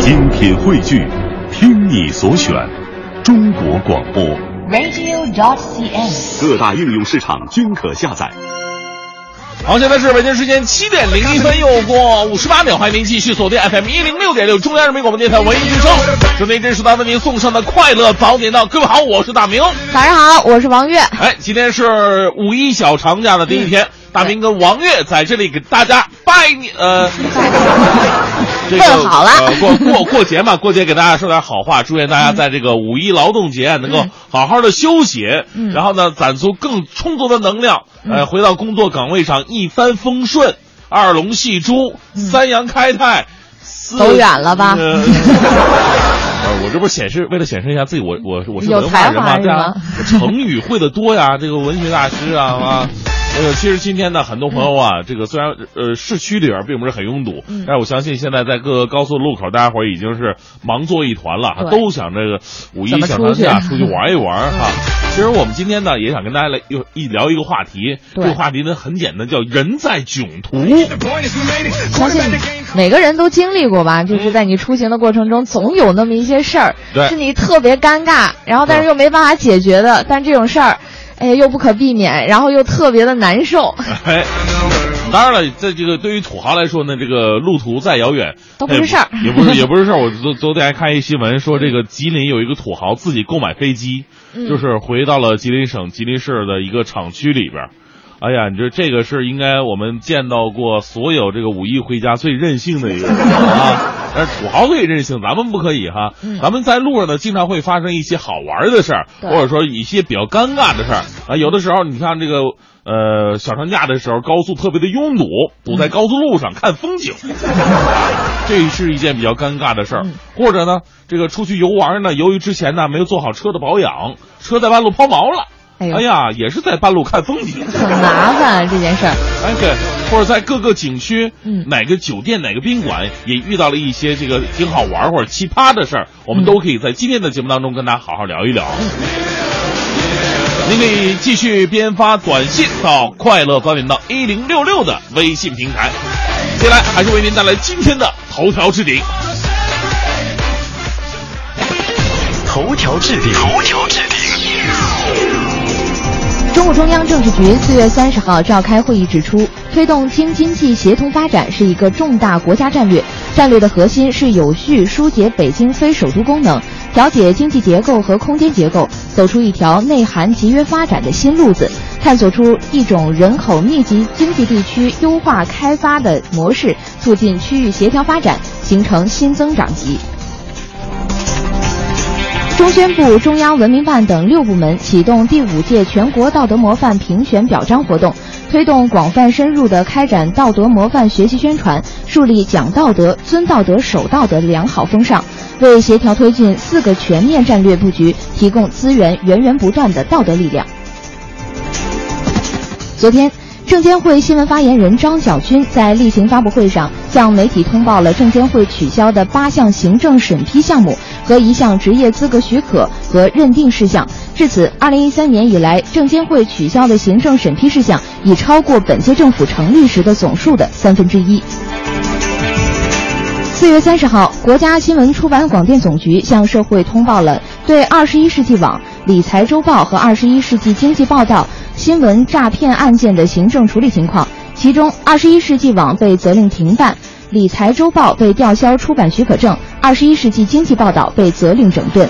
精品汇聚，听你所选，中国广播。radio.cn。各大应用市场均可下载。好，现在是北京时间七点零一分，又过五十八秒，欢迎您继续锁定 FM 一零六点六中央人民广播电台文艺之声，正在这时段为您送上的快乐早点到。各位好，我是大明。早上好，我是王悦。哎，今天是五一小长假的第一天，大明跟王悦在这里给大家拜年，呃，这个问好了呃过过过节嘛，过节给大家说点好话，祝愿大家在这个五一劳动节能够好好的休息，嗯然后呢，攒足更充足的能量，呃，回到工作岗位上一帆风顺，二龙戏珠，三阳开泰，四走远了吧呃 呃，我这不是显示为了显示一下自己，我我我是文化人嘛，才华是对啊成语会的多呀，这个文学大师啊啊。这个其实今天呢，很多朋友啊，这个虽然呃市区里边并不是很拥堵，嗯。但是我相信现在在各个高速路口，大家伙已经是忙作一团了，都想这个五一小长假出去玩一玩哈。其实我们今天呢，也想跟大家来又一聊一个话题，这个话题呢很简单，叫人在囧途。相信每个人都经历过吧，就是在你出行的过程中，总有那么一些事儿，对。是你特别尴尬，然后但是又没办法解决的，但这种事儿，哎，又不可避免，然后又特别的难受，哎，当然了，在这个对于土豪来说呢，这个路途再遥远都不是事儿也不是 也不是事儿。我昨昨天还看一新闻说，这个吉林有一个土豪自己购买飞机，嗯就是回到了吉林省吉林市的一个厂区里边儿。哎呀，你这这个是应该我们见到过所有这个五一回家最任性的一个人啊！但是土豪可以任性，咱们不可以哈。嗯咱们在路上呢，经常会发生一些好玩的事儿，或者说一些比较尴尬的事儿啊。有的时候，你看这个呃小长假的时候，高速特别的拥堵，堵在高速路上看风景，这是一件比较尴尬的事儿嗯。或者呢，这个出去游玩呢，由于之前呢没有做好车的保养，车在半路抛锚了。哎呀，也是在半路看风景。很麻烦这件事儿。哎，对，或者在各个景区，嗯哪个酒店、哪个宾馆也遇到了一些这个挺好玩或者奇葩的事儿，我们都可以在今天的节目当中跟大家好好聊一聊。您可以继续编发短信到快乐早点到一零六六的微信平台。接下来还是为您带来今天的头条置顶。头条置顶，头条置顶。中共中央政治局四月三十号召开会议指出，推动京津冀协同发展是一个重大国家战略，战略的核心是有序疏解北京非首都功能，调节经济结构和空间结构，走出一条内涵集约发展的新路子，探索出一种人口密集经济地区优化开发的模式，促进区域协调发展，形成新增长极。中宣部、中央文明办等六部门启动第五届全国道德模范评选表彰活动，推动广泛深入地开展道德模范学习宣传，树立讲道德、尊道德、守道德的良好风尚，为协调推进四个全面战略布局提供资源源源不断的道德力量。昨天，证监会新闻发言人张晓军在例行发布会上向媒体通报了证监会取消的八项行政审批项目和一项职业资格许可和认定事项。至此，二零一三年以来，证监会取消的行政审批事项已超过本届政府成立时的总数的三分之一。四月三十号，国家新闻出版广电总局向社会通报了对《二十一世纪网》《理财周报》和《二十一世纪经济报道》新闻诈骗案件的行政处理情况。其中，《二十一世纪网》被责令停办，《理财周报》被吊销出版许可证，《二十一世纪经济报道》被责令整顿。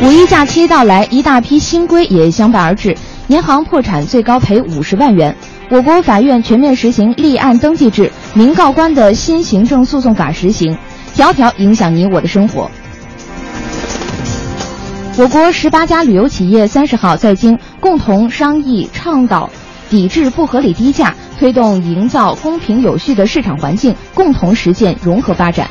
五一假期到来，一大批新规也相伴而至。银行破产最高赔五十万元。我国法院全面实行立案登记制，民告官的新行政诉讼法实行，条条影响你我的生活。我国十八家旅游企业三十号在京共同商议倡导抵制不合理低价，推动营造公平有序的市场环境，共同实现融合发展。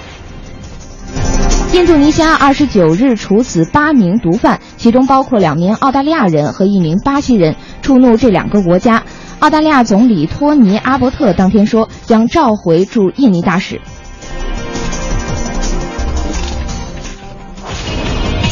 印度尼西亚二十九日处死八名毒贩，其中包括两名澳大利亚人和一名巴西人，触怒这两个国家。澳大利亚总理托尼·阿伯特当天说，将召回驻印尼大使。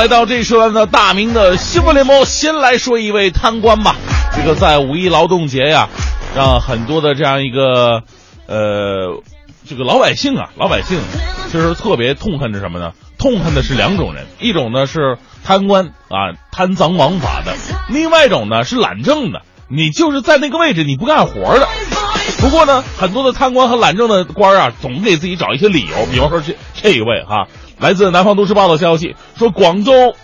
来到这时段的大明的新闻联播，先来说一位贪官吧。这个在五一劳动节呀，让很多的这样一个呃，这个老百姓啊，老百姓其实特别痛恨的什么呢？痛恨的是两种人，一种呢是贪官啊，贪赃枉法的；另外一种呢是懒政的，你就是在那个位置你不干活的。不过呢，很多的贪官和懒政的官啊，总给自己找一些理由，比方说这这一位哈。来自南方都市报的消息说，广州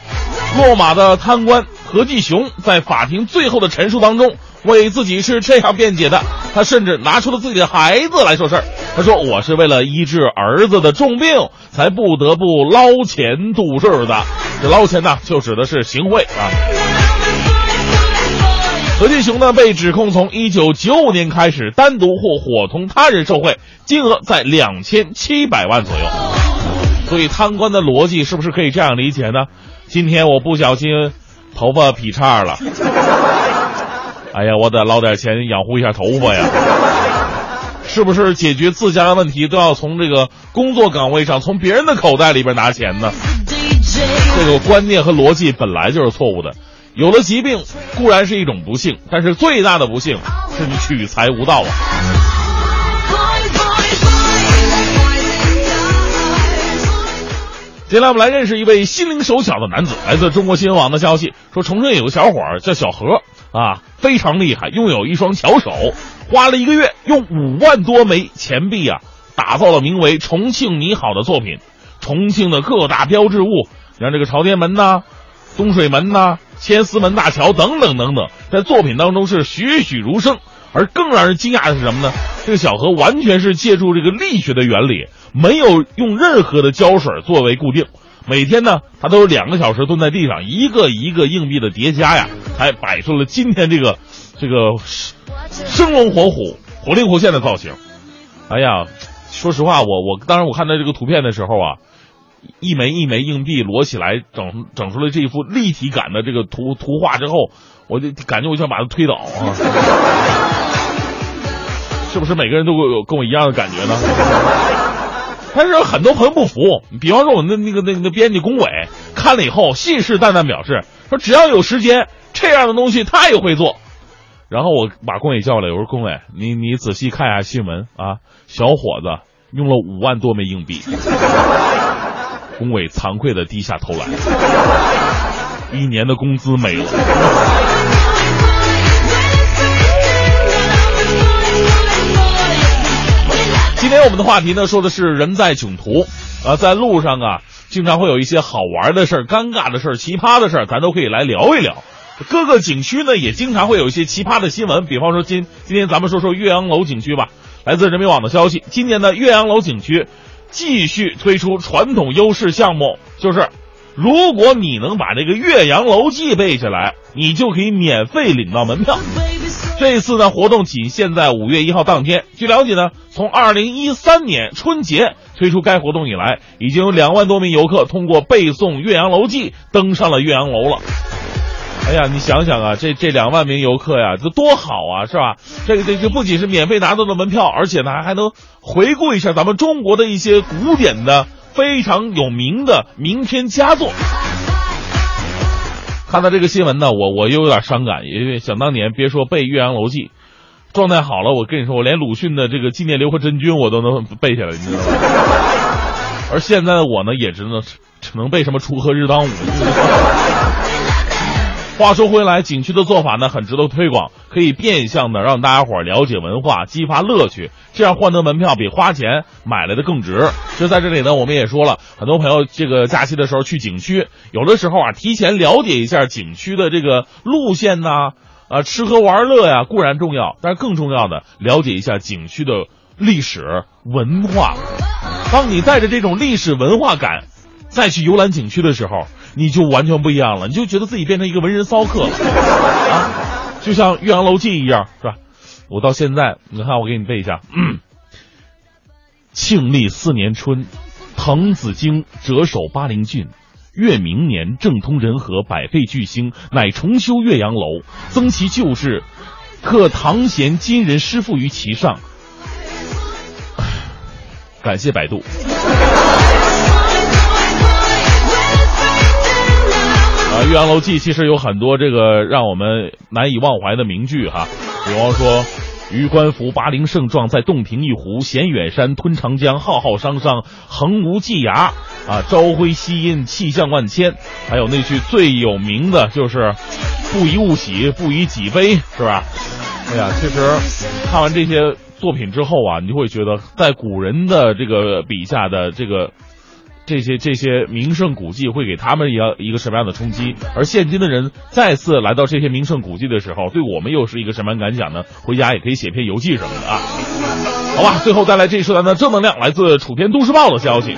落马的贪官何继雄在法庭最后的陈述当中，为自己是这样辩解的。他甚至拿出了自己的孩子来说事儿。他说：“我是为了医治儿子的重病，才不得不捞钱度日的。这捞钱呢，就指的是行贿啊。”何继雄呢，被指控从一九九五年开始，单独或伙同他人受贿，金额在两千七百万左右。所以贪官的逻辑是不是可以这样理解呢？今天我不小心头发劈叉了，哎呀，我得捞点钱养护一下头发呀。是不是解决自家的问题都要从这个工作岗位上从别人的口袋里边拿钱呢？这个观念和逻辑本来就是错误的。有了疾病固然是一种不幸，但是最大的不幸是你取财无道啊。接下来我们来认识一位心灵手巧的男子。来自中国新闻网的消息说，重庆有个小伙儿叫小何啊，非常厉害，拥有一双巧手，花了一个月，用五万多枚钱币啊，打造了名为《重庆你好》的作品。重庆的各大标志物，像这个朝天门呐、东水门呐、千厮门大桥等等等等，在作品当中是栩栩如生。而更让人惊讶的是什么呢？这个小何完全是借助这个力学的原理，没有用任何的胶水作为固定。每天呢，他都有两个小时蹲在地上，一个一个硬币的叠加呀，才摆出了今天这个这个生龙活虎、活灵活现的造型。哎呀，说实话，我我当时我看到这个图片的时候啊，一枚一枚硬币摞起来，整整出了这一幅立体感的这个图图画之后，我就感觉我想把它推倒啊。是不是每个人都有跟我一样的感觉呢？但是很多朋友不服，比方说我那那个那那编辑龚伟看了以后信誓旦旦表示说只要有时间，这样的东西他也会做。然后我把龚伟叫来，我说龚伟，你你仔细看一下新闻啊，小伙子用了五万多枚硬币。龚伟惭愧的低下头来，一年的工资没了。今天我们的话题呢，说的是人在囧途，啊，在路上啊，经常会有一些好玩的事儿、尴尬的事儿、奇葩的事儿，咱都可以来聊一聊。各个景区呢，也经常会有一些奇葩的新闻，比方说今今天咱们说说岳阳楼景区吧。来自人民网的消息，今年的岳阳楼景区继续推出传统优势项目，就是如果你能把这个《岳阳楼记》背下来，你就可以免费领到门票。这次呢，活动仅限在五月一号当天。据了解呢，从二零一三年春节推出该活动以来，已经有两万多名游客通过背诵《岳阳楼记》登上了岳阳楼了。哎呀，你想想啊，这这两万名游客呀，这多好啊，是吧？这个这这不仅是免费拿到的门票，而且呢还能回顾一下咱们中国的一些古典的非常有名的名篇佳作。看到这个新闻呢，我我又有点伤感，因为想当年，别说背《岳阳楼记》，状态好了，我跟你说，我连鲁迅的这个《纪念刘和珍君》我都能背下来，你知道吗？而现在的我呢，也只能只能背什么“锄禾日当午”。话说回来，景区的做法呢很值得推广，可以变相的让大家伙了解文化，激发乐趣，这样换得门票比花钱买来的更值。就在这里呢，我们也说了很多朋友这个假期的时候去景区，有的时候啊提前了解一下景区的这个路线呐，啊吃喝玩乐呀固然重要，但是更重要的了解一下景区的历史文化。当你带着这种历史文化感再去游览景区的时候。你就完全不一样了，你就觉得自己变成一个文人骚客了啊，就像《岳阳楼记》一样，是吧？我到现在，你看我给你背一下：庆历四年春，滕子京谪守巴陵郡，越明年政通人和，百废具兴，乃重修岳阳楼，增其旧制，刻唐贤今人诗赋于其上。感谢百度。《岳阳楼记》其实有很多这个让我们难以忘怀的名句哈，比方说“于官服拔陵胜状，在洞庭一湖；衔远山吞长江，浩浩汤汤，横无际涯。”啊，朝晖夕阴，气象万千。还有那句最有名的就是“不以物喜，不以己悲”，是吧？哎呀，其实看完这些作品之后啊，你就会觉得，在古人的这个笔下的这个。这些这些名胜古迹会给他们一样一个什么样的冲击？而现今的人再次来到这些名胜古迹的时候，对我们又是一个什么样感想呢？回家也可以写篇游记什么的啊。好吧，最后再来这一时段的正能量，来自楚天都市报的消息。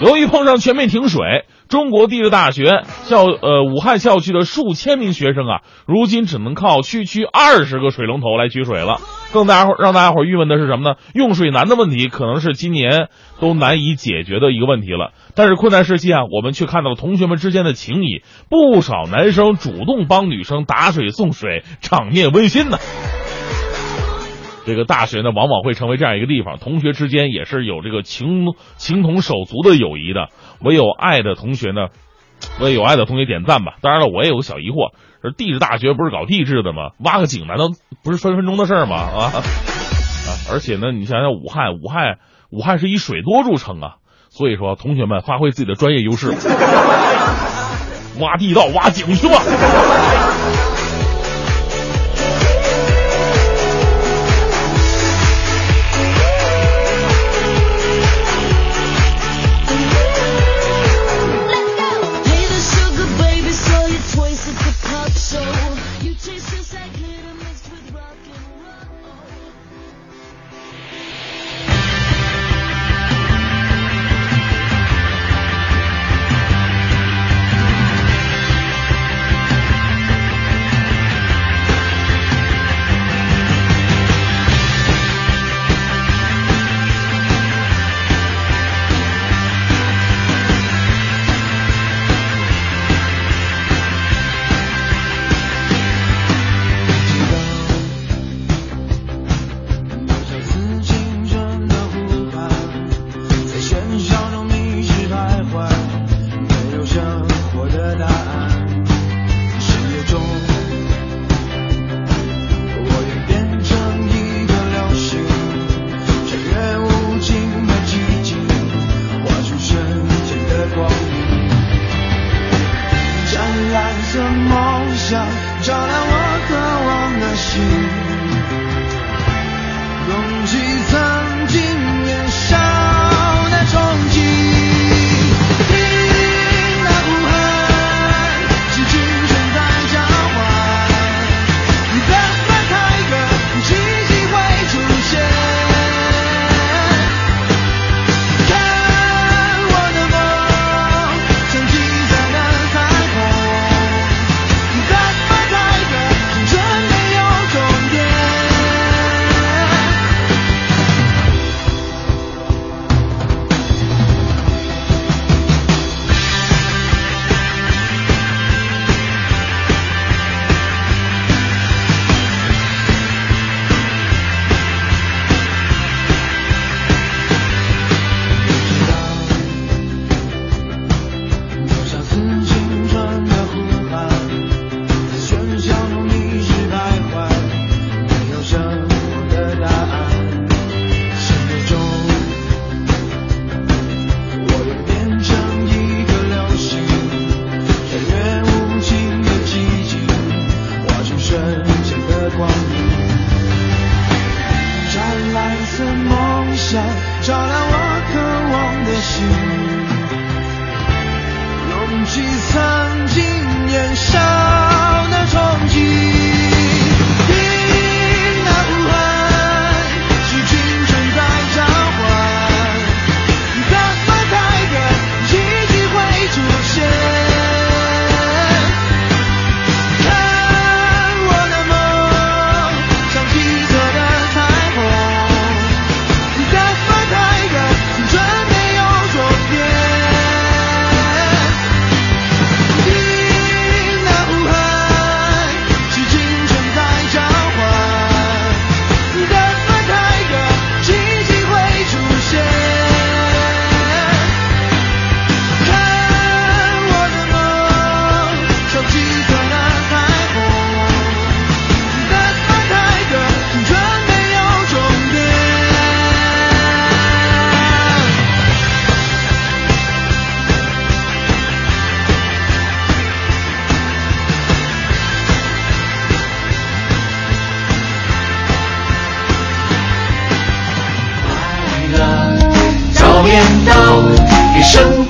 由于碰上全面停水，中国地质大学校呃武汉校区的数千名学生啊，如今只能靠区区二十个水龙头来取水了。更大家伙让大家伙郁闷的是什么呢？用水难的问题可能是今年都难以解决的一个问题了。但是困难时期啊，我们却看到了同学们之间的情谊，不少男生主动帮女生打水送水，场面温馨呢。这个大学呢，往往会成为这样一个地方，同学之间也是有这个情情同手足的友谊的。唯有爱的同学呢，为有爱的同学点赞吧。当然了，我也有个小疑惑，这地质大学不是搞地质的吗？挖个井难道不是分分钟的事儿吗？啊 啊！而且呢，你想想武汉，武汉，武汉是以水多著称啊。所以说，同学们发挥自己的专业优势，挖地道、挖井去吧。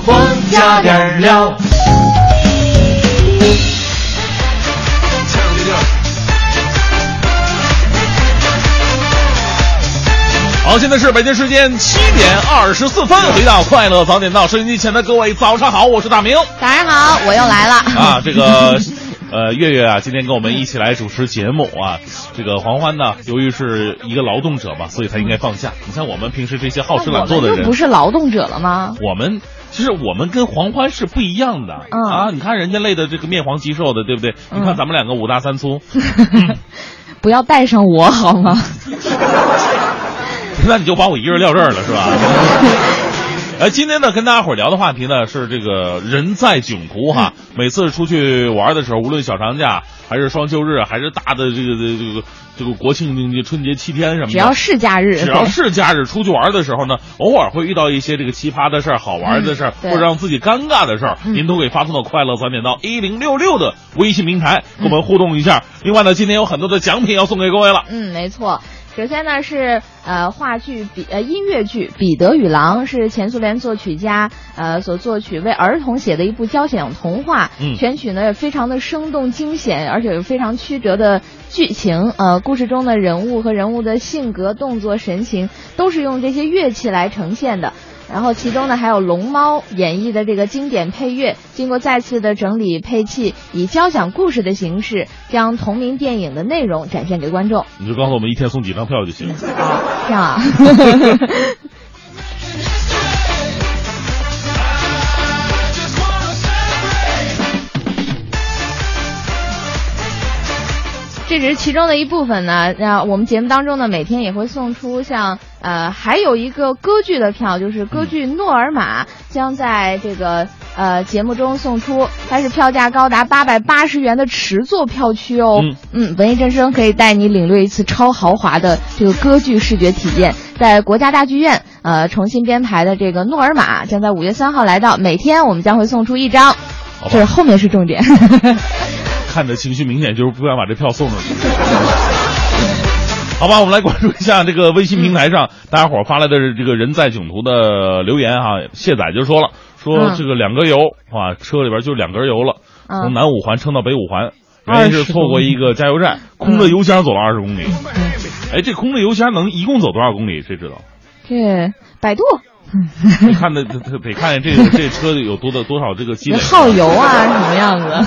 我加点料。好，现在是北京时间七点二十四分，回到快乐早点到，收音机前的各位早上好，我是大明。早上好，我又来了啊，这个。呃，月月啊，今天跟我们一起来主持节目啊。这个黄欢呢，由于是一个劳动者嘛，所以他应该放假。你像我们平时这些好吃懒做的人，不是劳动者了吗？我们其实我们跟黄欢是不一样的啊。你看人家累的这个面黄肌瘦的，对不对？你看咱们两个五大三粗，不要带上我好吗？那你就把我一个人撂这儿了是吧？哎，今天呢，跟大家伙聊的话题呢是这个人在囧途哈。每次出去玩的时候，无论小长假还是双休日，还是大的这个这个这个国庆春节七天什么的，只要是假日，只要是假日出去玩的时候呢，偶尔会遇到一些这个奇葩的事儿、好玩的事儿，或者让自己尴尬的事儿，您都可以发送到快乐三点到一零六六的微信平台，跟我们互动一下。另外呢，今天有很多的奖品要送给各位了。嗯，没错。首先呢是呃话剧比呃音乐剧《彼得与狼》是前苏联作曲家呃所作曲为儿童写的一部交响童话，全曲呢也非常的生动惊险，而且有非常曲折的剧情。呃，故事中的人物和人物的性格、动作、神情都是用这些乐器来呈现的。然后其中呢还有龙猫演绎的这个经典配乐，经过再次的整理配器，以交响故事的形式将同名电影的内容展现给观众。你就告诉我们一天送几张票就行了。这样啊。这只是其中的一部分呢。那我们节目当中呢，每天也会送出像呃，还有一个歌剧的票，就是歌剧《诺尔玛》将在这个呃节目中送出，它是票价高达八百八十元的持座票区哦。嗯，文艺之声可以带你领略一次超豪华的这个歌剧视觉体验，在国家大剧院呃重新编排的这个《诺尔玛》将在五月三号来到，每天我们将会送出一张，这是后面是重点。看的情绪明显就是不想把这票送出去。好吧，我们来关注一下这个微信平台上大家伙发来的这个人在囧途的留言哈。卸载就说了，说这个两格油啊，车里边就两格油了，从南五环撑到北五环，原因是错过一个加油站，空着油箱走了二十公里。哎，这空着油箱能一共走多少公里？谁知道？这百度。你看的得得看见这个这车有多的多少这个积累耗油啊什么样子啊？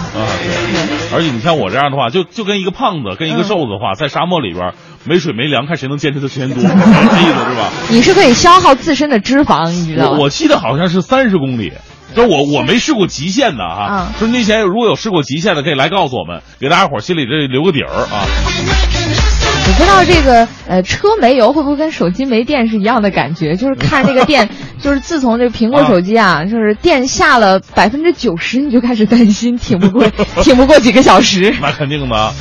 而且你像我这样的话，就就跟一个胖子跟一个瘦子的话，在沙漠里边没水没粮，看谁能坚持的时间多，这意思是吧？你是可以消耗自身的脂肪，你知道吗？我记得好像是三十公里，就我我没试过极限的哈。说那前如果有试过极限的，可以来告诉我们，给大家伙心里这留个底儿啊。你知道这个呃车没油会不会跟手机没电是一样的感觉？就是看这个电，就是自从这个苹果手机啊，就是电下了百分之九十，你就开始担心挺不过挺不过几个小时。那肯定的，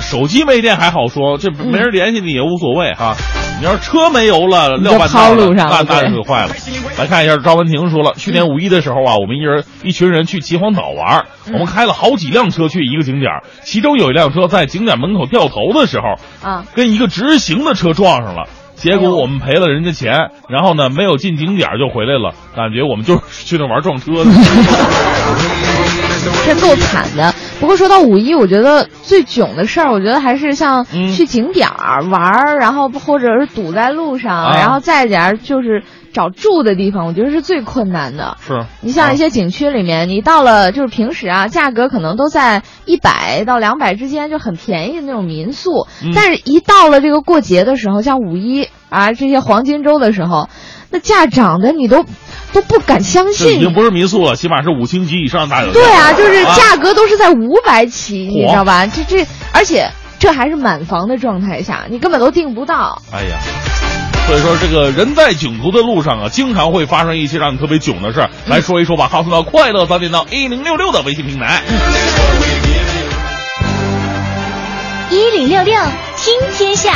手机没电还好说，这没人联系你也无所谓哈。你要是车没油了，撂半道上，那那就坏了。来看一下赵文婷说了，去年五一的时候啊，我们一人一群人去秦皇岛玩，我们开了好几辆车去一个景点，其中有一辆车在景点门口掉头的时候，啊，跟一个直行的车撞上了，结果我们赔了人家钱，然后呢没有进景点就回来了，感觉我们就是去那玩撞车的。这够惨的。不过说到五一，我觉得最囧的事儿，我觉得还是像去景点儿玩儿，然后或者是堵在路上，然后再点就是找住的地方，我觉得是最困难的。是你像一些景区里面，你到了就是平时啊，价格可能都在一百到两百之间，就很便宜的那种民宿，但是一到了这个过节的时候，像五一啊这些黄金周的时候，那价涨的你都。都不敢相信，已经不是民宿了，起码是五星级以上大酒店。对啊，就是价格都是在五百起，你知道吧？这这，而且这还是满房的状态下，你根本都订不到。哎呀，所以说这个人在囧途的路上啊，经常会发生一些让你特别囧的事儿。来说一说吧，发送到快乐早点到一零六六的微信平台。一零六六听天下。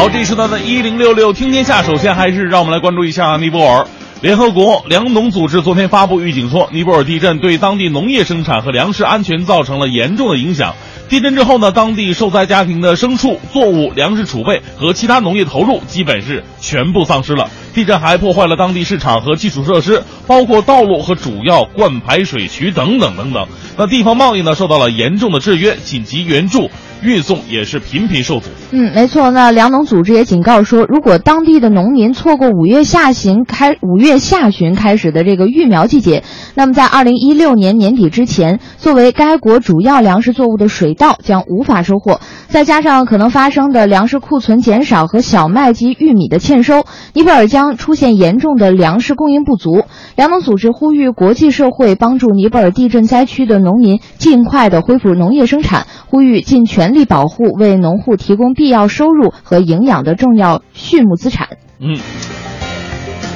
好，这时段的一零六六听天下，首先还是让我们来关注一下尼泊尔。联合国粮农组织昨天发布预警说，尼泊尔地震对当地农业生产和粮食安全造成了严重的影响。地震之后呢，当地受灾家庭的牲畜、作物、粮食储备和其他农业投入基本是全部丧失了。地震还破坏了当地市场和基础设施，包括道路和主要灌排水渠等等等等。那地方贸易呢，受到了严重的制约，紧急援助。运送也是频频受阻。嗯，没错。那粮农组织也警告说，如果当地的农民错过五月下旬开五月下旬开始的这个育苗季节，那么在二零一六年年底之前，作为该国主要粮食作物的水稻将无法收获。再加上可能发生的粮食库存减少和小麦及玉米的欠收，尼泊尔将出现严重的粮食供应不足。粮农组织呼吁国际社会帮助尼泊尔地震灾区的农民尽快的恢复农业生产，呼吁尽全。力保护为农户提供必要收入和营养的重要畜牧资产。嗯。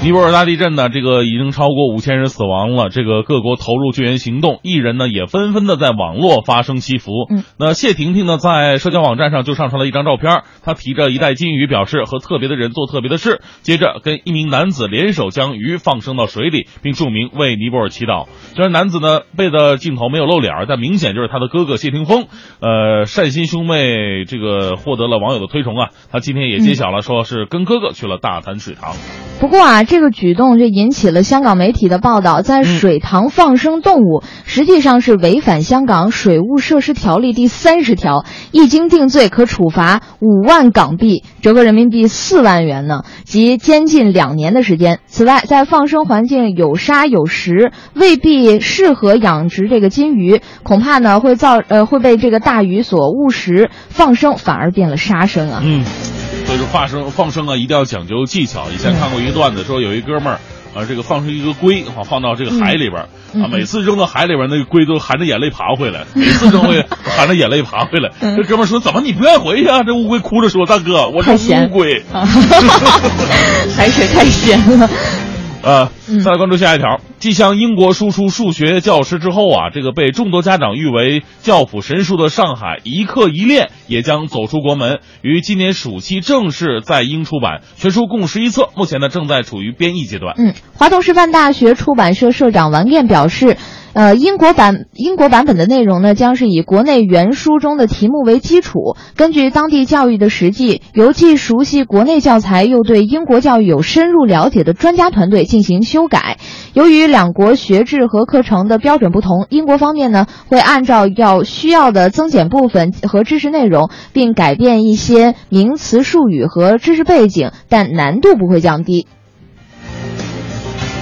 尼泊尔大地震呢，这个已经超过五千人死亡了。这个各国投入救援行动，艺人呢也纷纷的在网络发声祈福。嗯，那谢婷婷呢在社交网站上就上传了一张照片，她提着一袋金鱼，表示和特别的人做特别的事。接着跟一名男子联手将鱼放生到水里，并注明为尼泊尔祈祷。虽然男子呢背的镜头没有露脸，但明显就是他的哥哥谢霆锋。呃，善心兄妹这个获得了网友的推崇啊。他今天也揭晓了，说是跟哥哥去了大潭水塘。不过啊。这这个举动就引起了香港媒体的报道，在水塘放生动物，实际上是违反香港水务设施条例第三十条，一经定罪可处罚五万港币，折合人民币四万元呢，即监禁两年的时间。此外，在放生环境有沙有石，未必适合养殖这个金鱼，恐怕呢会造呃会被这个大鱼所误食，放生反而变了杀生啊。嗯。所以说放生放生啊，一定要讲究技巧。以前看过一个段子，说有一哥们儿，啊，这个放出一个龟，啊，放到这个海里边儿，啊，每次扔到海里边那个龟都含着眼泪爬回来，每次扔回 含着眼泪爬回来。这哥们儿说：“怎么你不愿意回去啊？”这乌龟哭着说：“大哥，我是乌龟，海 水太咸了。”呃，再来关注下一条。继向英国输出数学教师之后啊，这个被众多家长誉为教辅神书的上海一课一练也将走出国门，于今年暑期正式在英出版。全书共十一册，目前呢正在处于编译阶段。嗯，华东师范大学出版社社长王燕表示。呃，英国版英国版本的内容呢，将是以国内原书中的题目为基础，根据当地教育的实际，由既熟悉国内教材又对英国教育有深入了解的专家团队进行修改。由于两国学制和课程的标准不同，英国方面呢会按照要需要的增减部分和知识内容，并改变一些名词术语和知识背景，但难度不会降低。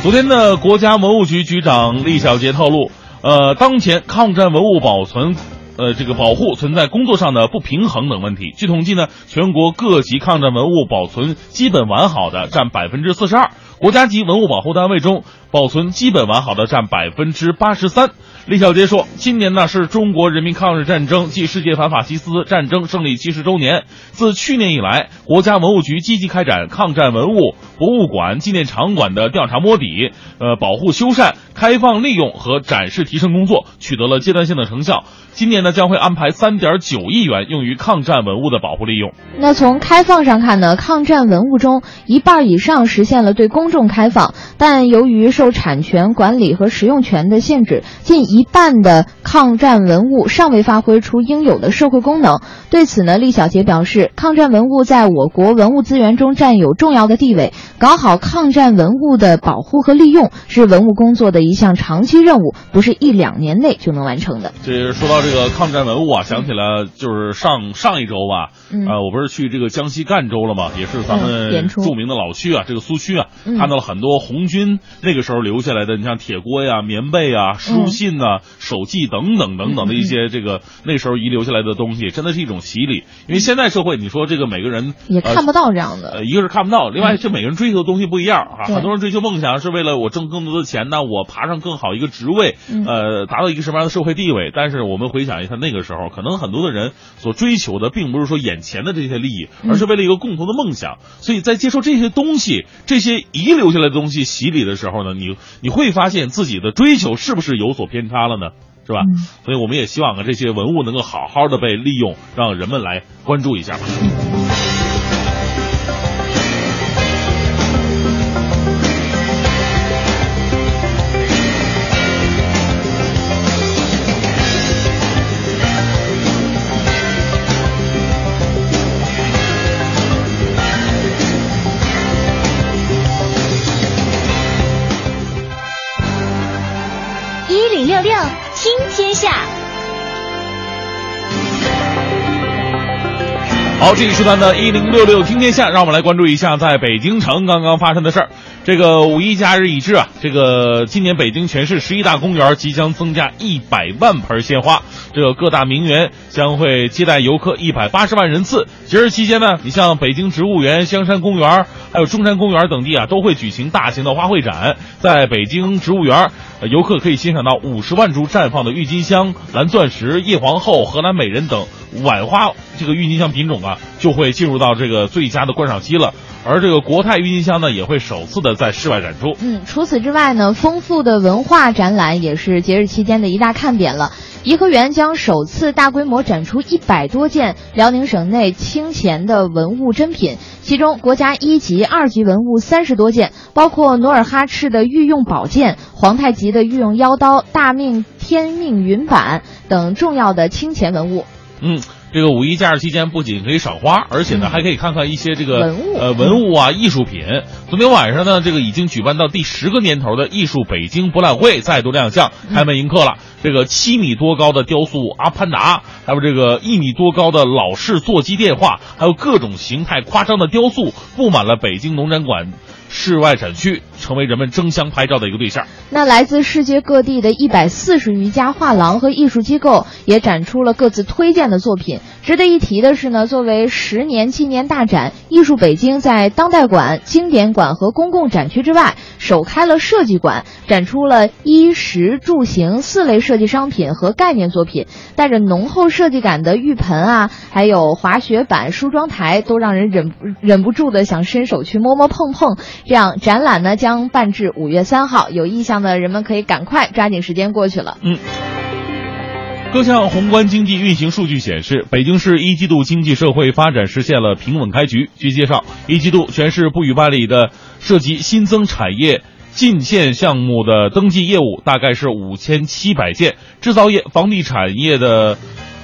昨天呢国家文物局局长厉小杰透露，呃，当前抗战文物保存，呃，这个保护存在工作上的不平衡等问题。据统计呢，全国各级抗战文物保存基本完好的占百分之四十二，国家级文物保护单位中保存基本完好的占百分之八十三。李小杰说：“今年呢是中国人民抗日战争暨世界反法西斯战争胜利七十周年。自去年以来，国家文物局积极开展抗战文物博物馆、纪念场馆的调查摸底、呃保护修缮、开放利用和展示提升工作，取得了阶段性的成效。今年呢将会安排三点九亿元用于抗战文物的保护利用。那从开放上看呢，抗战文物中一半以上实现了对公众开放，但由于受产权管理和使用权的限制，近。”一半的抗战文物尚未发挥出应有的社会功能。对此呢，厉小杰表示，抗战文物在我国文物资源中占有重要的地位，搞好抗战文物的保护和利用是文物工作的一项长期任务，不是一两年内就能完成的。这说到这个抗战文物啊，想起来就是上上一周吧，呃，我不是去这个江西赣州了吗？也是咱们著名的老区啊，这个苏区啊，看到了很多红军那个时候留下来的，你像铁锅呀、棉被啊、书信。啊，手记等等等等的一些这个那时候遗留下来的东西，真的是一种洗礼。因为现在社会，你说这个每个人也看不到这样的，呃，一个是看不到，另外这每个人追求的东西不一样啊。很多人追求梦想是为了我挣更多的钱呢，我爬上更好一个职位，呃，达到一个什么样的社会地位。但是我们回想一下那个时候，可能很多的人所追求的并不是说眼前的这些利益，而是为了一个共同的梦想。所以在接受这些东西、这些遗留下来的东西洗礼的时候呢，你你会发现自己的追求是不是有所偏差。了呢，是吧？所以我们也希望啊，这些文物能够好好的被利用，让人们来关注一下。听好，这一时段的一零六六听天下，让我们来关注一下在北京城刚刚发生的事儿。这个五一假日已至啊，这个今年北京全市十一大公园即将增加一百万盆鲜花，这个各大名园将会接待游客一百八十万人次。节日期间呢，你像北京植物园、香山公园，还有中山公园等地啊，都会举行大型的花卉展。在北京植物园，游客可以欣赏到五十万株绽放的郁金香、蓝钻石、叶皇后、荷兰美人等晚花这个郁金香品种啊，就会进入到这个最佳的观赏期了。而这个国泰郁金香呢，也会首次的在室外展出。嗯，除此之外呢，丰富的文化展览也是节日期间的一大看点了。颐和园将首次大规模展出一百多件辽宁省内清乾的文物珍品，其中国家一级、二级文物三十多件，包括努尔哈赤的御用宝剑、皇太极的御用腰刀、大命天命云板等重要的清乾文物。嗯。这个五一假日期间，不仅可以赏花，而且呢，还可以看看一些这个文物呃文物啊、艺术品。昨天晚上呢，这个已经举办到第十个年头的艺术北京博览会再度亮相，开门迎客了。这个七米多高的雕塑阿潘达，还有这个一米多高的老式座机电话，还有各种形态夸张的雕塑，布满了北京农展馆。室外展区成为人们争相拍照的一个对象。那来自世界各地的一百四十余家画廊和艺术机构也展出了各自推荐的作品。值得一提的是呢，作为十年纪念大展，艺术北京在当代馆、经典馆和公共展区之外，首开了设计馆，展出了衣食住行四类设计商品和概念作品。带着浓厚设计感的浴盆啊，还有滑雪板、梳妆台，都让人忍忍不住的想伸手去摸摸碰碰。这样，展览呢将办至五月三号，有意向的人们可以赶快抓紧时间过去了。嗯。各项宏观经济运行数据显示，北京市一季度经济社会发展实现了平稳开局。据介绍，一季度全市不予办理的涉及新增产业进线项目的登记业务大概是五千七百件，制造业、房地产业的。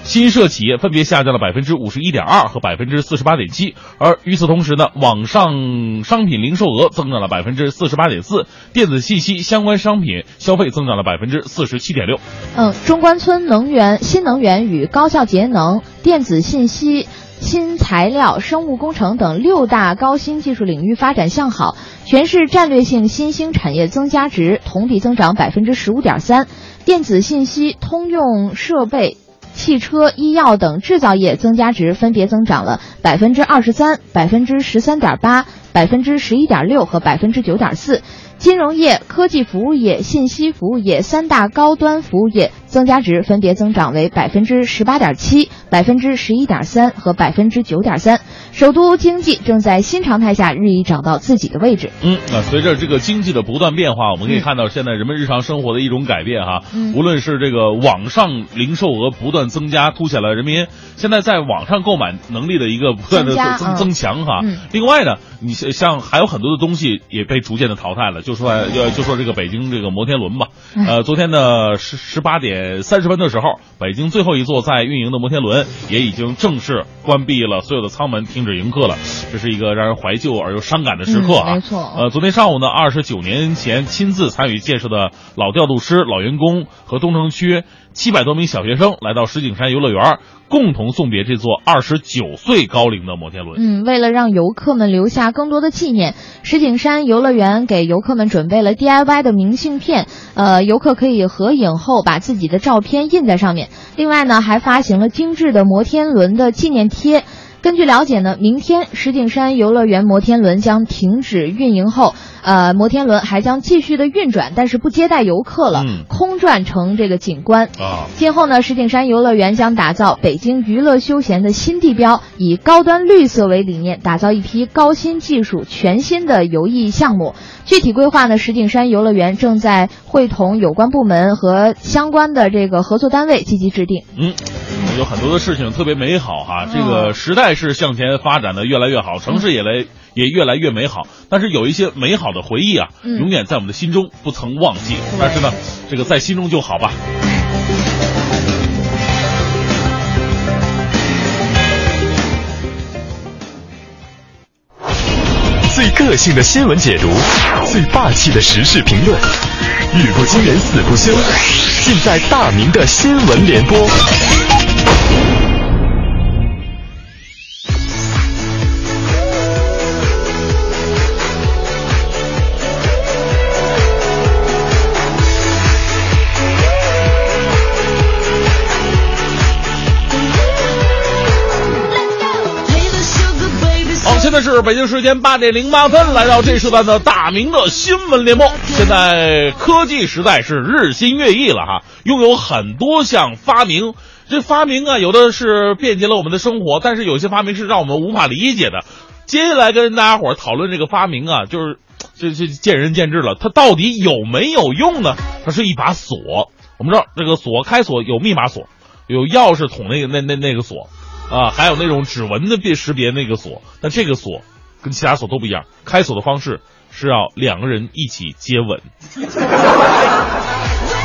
新设企业分别下降了百分之五十一点二和百分之四十八点七，而与此同时呢，网上商品零售额增长了百分之四十八点四，电子信息相关商品消费增长了百分之四十七点六。嗯，中关村能源、新能源与高效节能、电子信息、新材料、生物工程等六大高新技术领域发展向好，全市战略性新兴产业增加值同比增长百分之十五点三，电子信息、通用设备。汽车、医药等制造业增加值分别增长了百分之二十三、百分之十三点八、百分之十一点六和百分之九点四。金融业、科技服务业、信息服务业三大高端服务业增加值分别增长为百分之十八点七、百分之十一点三和百分之九点三。首都经济正在新常态下日益找到自己的位置。嗯，那随着这个经济的不断变化，我们可以看到现在人们日常生活的一种改变哈。嗯，无论是这个网上零售额不断增加，凸显了人民现在在网上购买能力的一个不断的增增强哈。另外呢，你像像还有很多的东西也被逐渐的淘汰了。就说要就说这个北京这个摩天轮吧，呃，昨天的十十八点三十分的时候，北京最后一座在运营的摩天轮也已经正式关闭了所有的舱门，停止迎客了。这是一个让人怀旧而又伤感的时刻啊！没错。呃，昨天上午呢，二十九年前亲自参与建设的老调度师、老员工和东城区七百多名小学生来到石景山游乐园。共同送别这座二十九岁高龄的摩天轮。嗯，为了让游客们留下更多的纪念，石景山游乐园给游客们们准备了 DIY 的明信片，呃，游客可以合影后把自己的照片印在上面。另外呢，还发行了精致的摩天轮的纪念贴。根据了解呢，明天石景山游乐园摩天轮将停止运营后，呃，摩天轮还将继续的运转，但是不接待游客了，空转成这个景观。啊，今后呢，石景山游乐园将打造北京娱乐休闲的新地标，以高端绿色为理念，打造一批高新技术、全新的游艺项目。具体规划呢，石景山游乐园正在会同有关部门和相关的这个合作单位积极制定。嗯。有很多的事情特别美好哈，这个时代是向前发展的越来越好，城市也来也越来越美好。但是有一些美好的回忆啊，永远在我们的心中不曾忘记。但是呢，这个在心中就好吧。最个性的新闻解读，最霸气的时事评论，语不惊人死不休，尽在大明的新闻联播。好，现在是北京时间八点零八分，来到这时段的大明的新闻联播。现在科技时代是日新月异了哈，拥有很多项发明。这发明啊，有的是便捷了我们的生活，但是有些发明是让我们无法理解的。接下来跟大家伙儿讨论这个发明啊，就是这这见仁见智了，它到底有没有用呢？它是一把锁，我们知道这个锁开锁有密码锁，有钥匙捅那个那那那个锁。啊，还有那种指纹的辨识别那个锁，但这个锁跟其他锁都不一样，开锁的方式是要两个人一起接吻。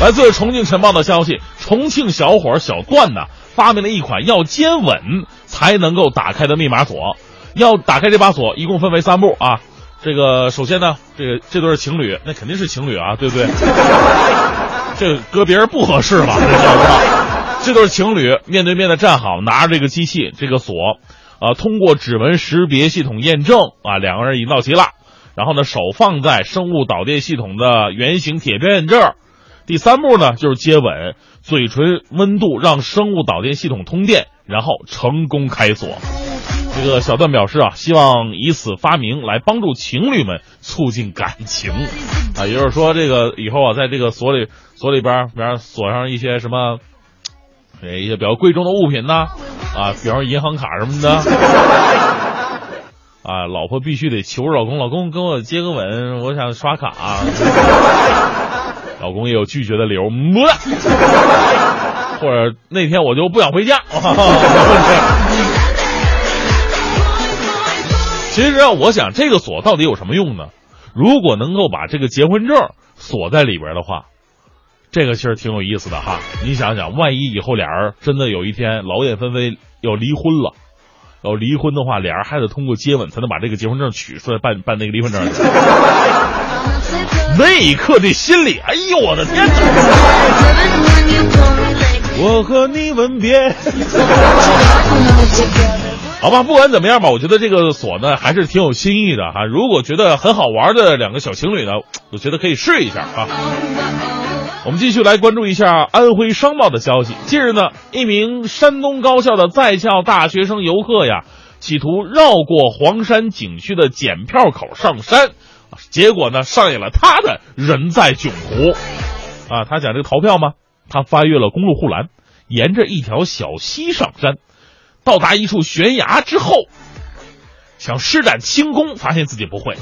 来自重庆晨报的消息，重庆小伙小段呢发明了一款要接吻才能够打开的密码锁。要打开这把锁，一共分为三步啊。这个首先呢，这个这对情侣，那肯定是情侣啊，对不对？这搁别人不合适吧？这是吧？这对情侣面对面的站好，拿着这个机器，这个锁，啊，通过指纹识别系统验证，啊，两个人已经到齐了。然后呢，手放在生物导电系统的圆形铁片这儿。第三步呢，就是接吻，嘴唇温度让生物导电系统通电，然后成功开锁。这个小段表示啊，希望以此发明来帮助情侣们促进感情，啊，也就是说，这个以后啊，在这个锁里锁里边，比方锁上一些什么。一些比较贵重的物品呢，啊，比方银行卡什么的，啊，老婆必须得求着老公，老公跟我接个吻，我想刷卡，啊老公也有拒绝的理由，么，或者那天我就不想回家。其实啊，我想这个锁到底有什么用呢？如果能够把这个结婚证锁在里边的话。这个其实挺有意思的哈，你想想，万一以后俩人真的有一天劳燕分飞要离婚了，要离婚的话，俩人还得通过接吻才能把这个结婚证取出来办办那个离婚证。那一刻这心里，哎呦我的天！我和你吻别。好吧，不管怎么样吧，我觉得这个锁呢还是挺有新意的哈。如果觉得很好玩的两个小情侣呢，我觉得可以试一下啊。我们继续来关注一下安徽商报的消息。近日呢，一名山东高校的在校大学生游客呀，企图绕过黄山景区的检票口上山，结果呢，上演了他的人在囧途。啊，他讲这个逃票吗？他翻越了公路护栏，沿着一条小溪上山，到达一处悬崖之后，想施展轻功，发现自己不会。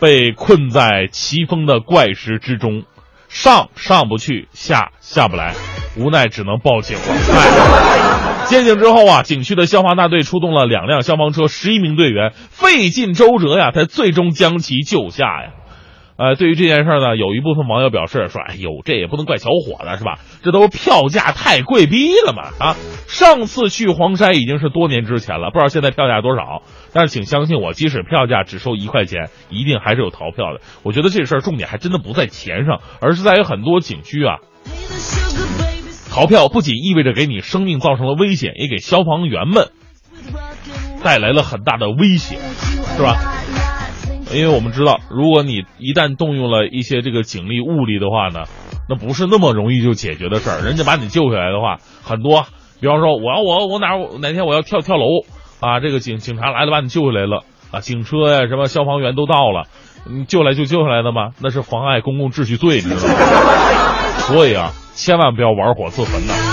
被困在奇峰的怪石之中，上上不去，下下不来，无奈只能报警了。接警之后啊，景区的消防大队出动了两辆消防车，十一名队员费尽周折呀，才最终将其救下呀。呃，对于这件事呢，有一部分网友表示说：“哎呦，这也不能怪小伙子是吧？这都票价太贵逼了嘛！啊，上次去黄山已经是多年之前了，不知道现在票价多少。但是请相信我，即使票价只收一块钱，一定还是有逃票的。我觉得这事儿重点还真的不在钱上，而是在于很多景区啊，逃票不仅意味着给你生命造成了危险，也给消防员们带来了很大的威胁，是吧？”因为我们知道，如果你一旦动用了一些这个警力、物力的话呢，那不是那么容易就解决的事儿。人家把你救下来的话，很多，比方说，我要我我哪哪天我要跳跳楼啊，这个警警察来了把你救下来了啊，警车呀什么消防员都到了，你救来就救下来的吗？那是妨碍公共秩序罪，你知道吗？所以啊，千万不要玩火自焚呐。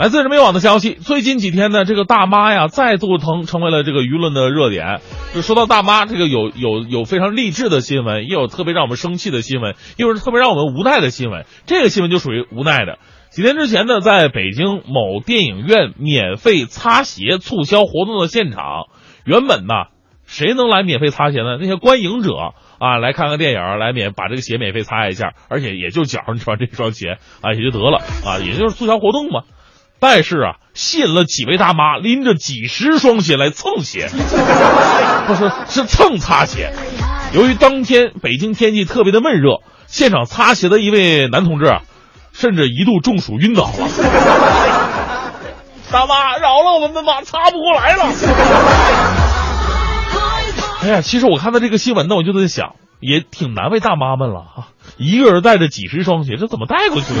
来自人民网的消息，最近几天呢，这个大妈呀，再度成成为了这个舆论的热点。就说到大妈，这个有有有非常励志的新闻，也有特别让我们生气的新闻，又是特别让我们无奈的新闻。这个新闻就属于无奈的。几天之前呢，在北京某电影院免费擦鞋促销活动的现场，原本呢，谁能来免费擦鞋呢？那些观影者啊，来看看电影，来免把这个鞋免费擦一下，而且也就脚上穿这双鞋啊，也就得了啊，也就是促销活动嘛。但是啊，吸引了几位大妈拎着几十双鞋来蹭鞋，不是是蹭擦鞋。由于当天北京天气特别的闷热，现场擦鞋的一位男同志啊，甚至一度中暑晕倒了。大妈，饶了我们吧，擦不过来了。哎呀，其实我看到这个新闻呢，我就在想，也挺难为大妈们了啊，一个人带着几十双鞋，这怎么带过去的？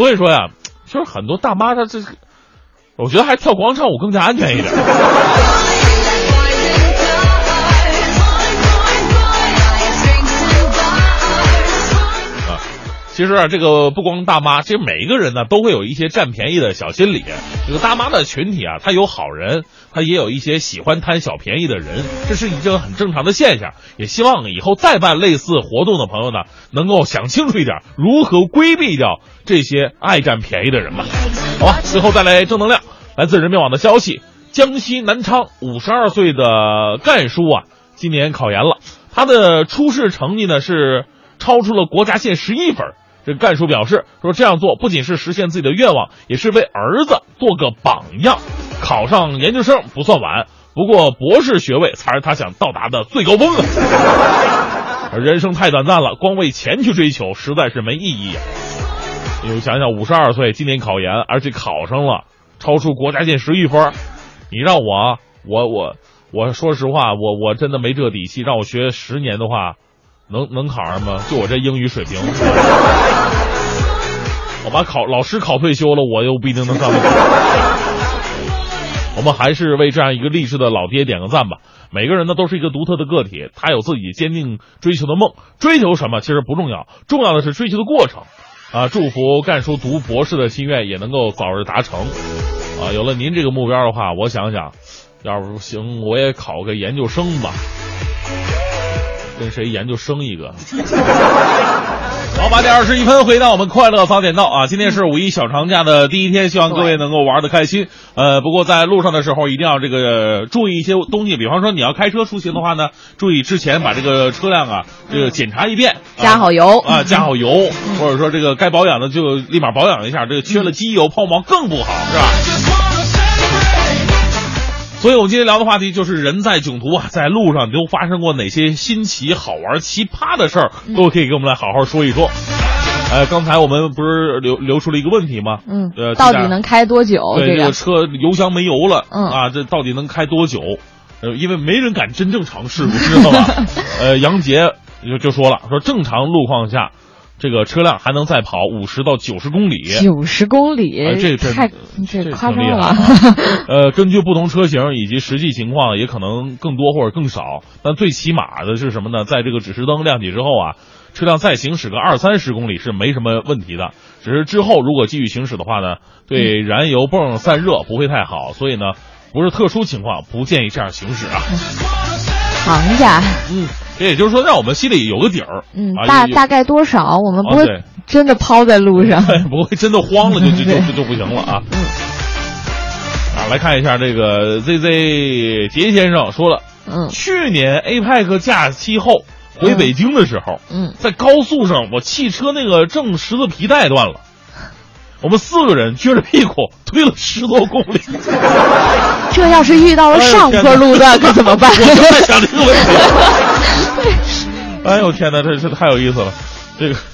所以说呀，其实很多大妈她这，我觉得还跳广场舞更加安全一点。其实啊，这个不光大妈，其实每一个人呢都会有一些占便宜的小心理。这个大妈的群体啊，她有好人，她也有一些喜欢贪小便宜的人，这是一个很正常的现象。也希望以后再办类似活动的朋友呢，能够想清楚一点，如何规避掉这些爱占便宜的人吧。好吧，最后再来正能量，来自人民网的消息：江西南昌五十二岁的干叔啊，今年考研了，他的初试成绩呢是超出了国家线十一分。这干叔表示说，这样做不仅是实现自己的愿望，也是为儿子做个榜样。考上研究生不算晚，不过博士学位才是他想到达的最高峰啊！人生太短暂了，光为钱去追求实在是没意义呀。你想想，五十二岁今年考研，而且考上了，超出国家线十一分，你让我，我我我说实话，我我真的没这底气，让我学十年的话。能能考上吗？就我这英语水平，我把考老师考退休了，我又不一定能上。我们还是为这样一个励志的老爹点个赞吧。每个人呢都是一个独特的个体，他有自己坚定追求的梦。追求什么其实不重要，重要的是追求的过程。啊，祝福干叔读博士的心愿也能够早日达成。啊，有了您这个目标的话，我想想，要不行，我也考个研究生吧。跟谁研究生一个？好，八点二十一分，回到我们快乐早点到啊！今天是五一小长假的第一天，希望各位能够玩的开心。呃，不过在路上的时候一定要这个注意一些东西，比方说你要开车出行的话呢，注意之前把这个车辆啊这个检查一遍，加好油啊，加好油，或者说这个该保养的就立马保养一下，这个缺了机油抛锚更不好，是吧？所以，我们今天聊的话题就是人在囧途啊，在路上都发生过哪些新奇、好玩、奇葩的事儿，都可以给我们来好好说一说。呃，刚才我们不是留留出了一个问题吗？嗯，呃，到底能开多久？对，这个车油箱没油了，嗯啊，这到底能开多久？呃，因为没人敢真正尝试，知道吧？呃，杨杰就就说了，说正常路况下。这个车辆还能再跑五十到九十公里，九十公里，这这太这夸张了。呃，根据不同车型以及实际情况，也可能更多或者更少。但最起码的是什么呢？在这个指示灯亮起之后啊，车辆再行驶个二三十公里是没什么问题的。只是之后如果继续行驶的话呢，对燃油泵散热不会太好。所以呢，不是特殊情况，不建议这样行驶啊。行家，嗯。这也就是说，让我们心里有个底儿。嗯，大大概多少？我们不会真的抛在路上，不会真的慌了就就就就不行了啊。嗯。啊，来看一下这个 Z Z 杰先生说了，嗯，去年 APEC 假期后回北京的时候，嗯，在高速上我汽车那个正十字皮带断了，我们四个人撅着屁股推了十多公里。这要是遇到了上坡路段可怎么办？我就在想这个问题。哎呦天哪，这这太有意思了，这个。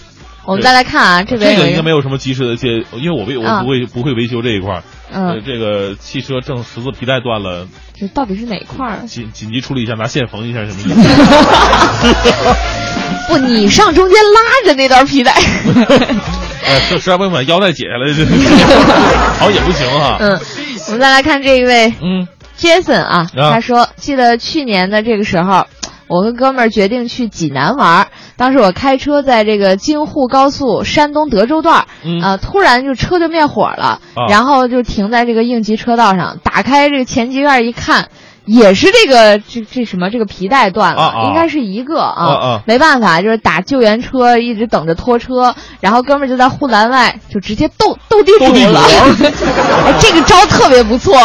我们再来看啊，这边这个应该没有什么及时的接，因为我维我不会不会维修这一块儿嗯，这个汽车正十字皮带断了，这到底是哪块儿？紧紧急处理一下，拿线缝一下什么 意思？不，你上中间拉着那段皮带。呃，实在不行把腰带解下来，好也不行哈。嗯，我们再来看这一位，嗯，Jason 啊，他说记得去年的这个时候。我跟哥们儿决定去济南玩，当时我开车在这个京沪高速山东德州段，啊，突然就车就灭火了，然后就停在这个应急车道上，打开这个前机院一看，也是这个这这什么这个皮带断了，应该是一个啊，没办法，就是打救援车，一直等着拖车，然后哥们儿就在护栏外就直接斗斗地主了，哎这个招特别不错。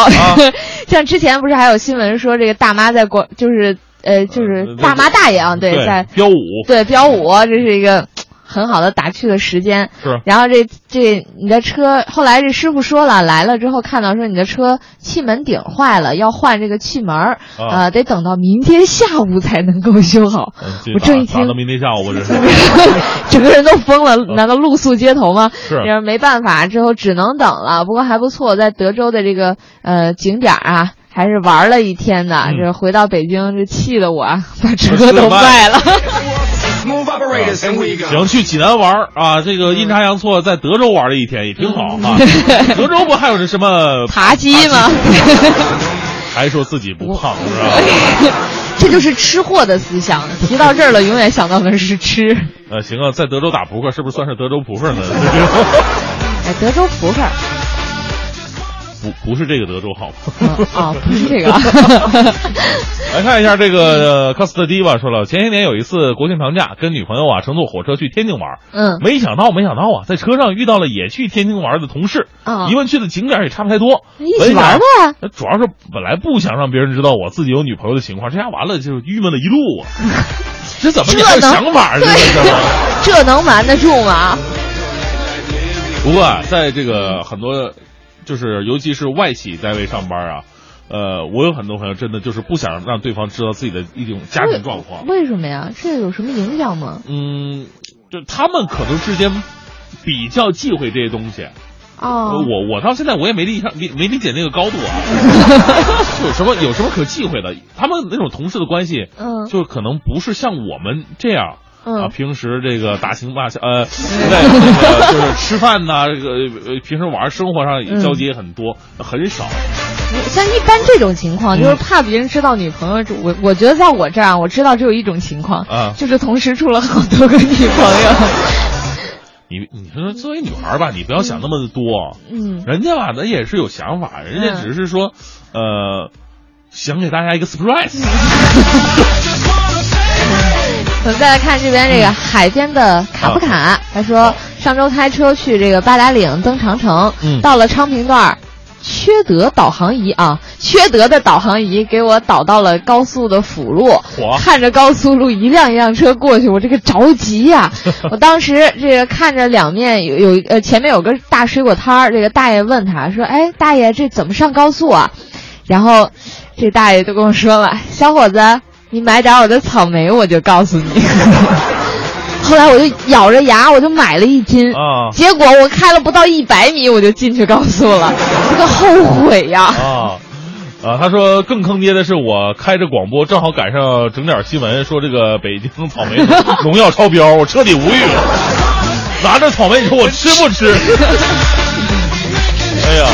像之前不是还有新闻说这个大妈在广，就是呃，就是大妈大爷啊，对，在飙舞，对飙舞，这是一个。很好的打趣的时间，是。然后这这你的车，后来这师傅说了，来了之后看到说你的车气门顶坏了，要换这个气门儿，啊，得等到明天下午才能够修好。我这一听，到明天下午，我这是整个人都疯了，难道露宿街头吗？是。没办法，之后只能等了。不过还不错，在德州的这个呃景点啊，还是玩了一天呢。这回到北京，这气得我 把车都卖了。行，去济南玩啊！这个阴差阳错在德州玩了一天，也挺好啊。德州不还有这什么扒鸡吗？还说自己不胖是吧？这就是吃货的思想。提到这儿了，永远想到的是吃。呃，行啊，在德州打扑克是不是算是德州扑克呢？哎，德州扑克。不不是这个德州好吗？啊，不是这个。来看一下这个科斯特迪吧，说了，前些年有一次国庆长假，跟女朋友啊乘坐火车去天津玩，嗯，没想到没想到啊，在车上遇到了也去天津玩的同事，啊，一问去的景点也差不太多，一起玩呗。主要是本来不想让别人知道我自己有女朋友的情况，这下完了就郁闷了一路啊。这怎么还有想法呢？这能瞒得住吗？不过啊，在这个很多。就是，尤其是外企单位上班啊，呃，我有很多朋友真的就是不想让对方知道自己的一种家庭状况。为什么呀？这有什么影响吗？嗯，就他们可能之间比较忌讳这些东西。哦。我我到现在我也没理上没没理解那个高度啊。有什么有什么可忌讳的？他们那种同事的关系，嗯，就可能不是像我们这样。啊，平时这个打情骂俏，呃，在那个 就是吃饭呐，这个呃，平时玩生活上交接很多，很少。像一般这种情况，就是怕别人知道女朋友。我我觉得在我这儿，我知道只有一种情况，啊，就是同时处了好多个女朋友。你你说作为女孩吧，你不要想那么多，嗯，人家吧，那也是有想法，人家只是说，呃，想给大家一个 surprise。我们再来看这边这个海边的卡夫卡，他说上周开车去这个八达岭登长城，到了昌平段，缺德导航仪啊，缺德的导航仪给我导到了高速的辅路，看着高速路一辆一辆车过去，我这个着急呀！我当时这个看着两面有有呃前面有个大水果摊儿，这个大爷问他说：“哎，大爷这怎么上高速啊？”然后这大爷就跟我说了：“小伙子。”你买点我的草莓，我就告诉你。后来我就咬着牙，我就买了一斤。啊！结果我开了不到一百米，我就进去高速了，这个后悔呀！啊啊！他说更坑爹的是，我开着广播，正好赶上整点新闻，说这个北京草莓 农药超标，我彻底无语了。拿着草莓，你说我吃不吃？哎呀！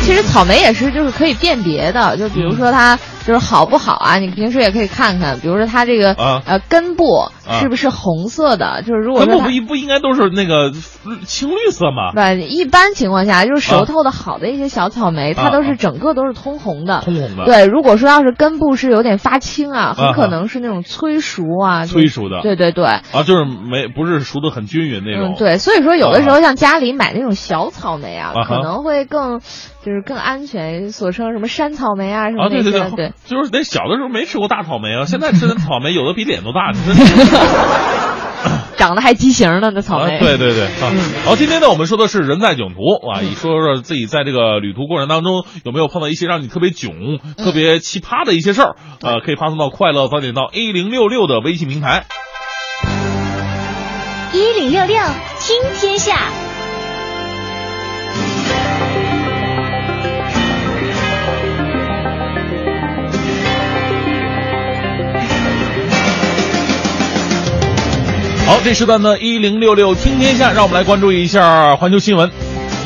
其实草莓也是，就是可以辨别的，就比如说它。就是好不好啊？你平时也可以看看，比如说它这个呃根部是不是红色的？就是如果根部不不应该都是那个青绿色吗？对，一般情况下就是熟透的好的一些小草莓，它都是整个都是通红的。通红的。对，如果说要是根部是有点发青啊，很可能是那种催熟啊。催熟的。对对对。啊，就是没不是熟的很均匀那种。嗯，对，所以说有的时候像家里买那种小草莓啊，可能会更就是更安全，所称什么山草莓啊什么那些。对。就是那小的时候没吃过大草莓啊，现在吃的草莓有的比脸都大，长得还畸形呢，那草莓。对对对，好，今天呢，我们说的是人在囧途啊，你说说自己在这个旅途过程当中有没有碰到一些让你特别囧、特别奇葩的一些事儿？呃，可以发送到快乐早点到 A 零六六的微信平台。一零六六听天下。好，这时段呢，一零六六听天下，让我们来关注一下环球新闻。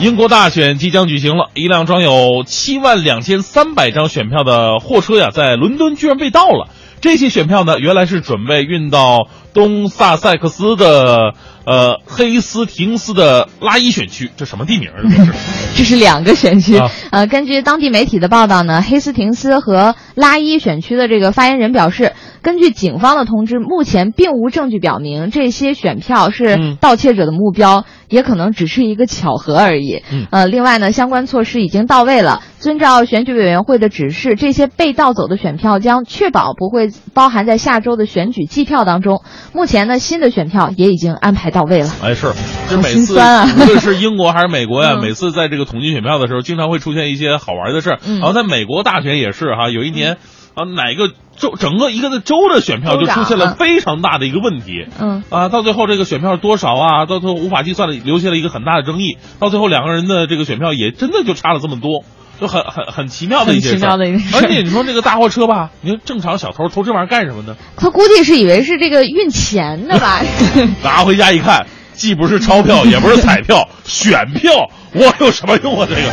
英国大选即将举行了，一辆装有七万两千三百张选票的货车呀，在伦敦居然被盗了。这些选票呢，原来是准备运到东萨塞克斯的呃黑斯廷斯的拉伊选区，这什么地名啊？这是？这是两个选区。啊呃，根据当地媒体的报道呢，黑斯廷斯和拉伊选区的这个发言人表示，根据警方的通知，目前并无证据表明这些选票是嗯盗窃者的目标，也可能只是一个巧合而已。嗯呃，另外呢，相关措施已经到位了，遵照选举委员会的指示，这些被盗走的选票将确保不会包含在下周的选举计票当中。目前呢，新的选票也已经安排到位了。哎，是，这好每次、无论是英国还是美国呀，嗯每次在这个统计选票的时候，经常会出现一些好玩的事儿。嗯然后在美国大选也是哈，有一年啊，哪个州整个一个的州的选票就出现了嗯非常大的一个问题。嗯啊，到最后这个选票是多少啊？到最后无法计算的，留下了一个很大的争议。到最后两个人的这个选票也真的就差了这么多，就很很很奇妙的一件事儿。很奇妙的一件事而且你说这个大货车吧，你说正常小偷偷这玩意儿干什么呢？他估计是以为是这个运钱的吧？拿回家一看，既不是钞票，也不是彩票，选票，我有什么用啊？这个。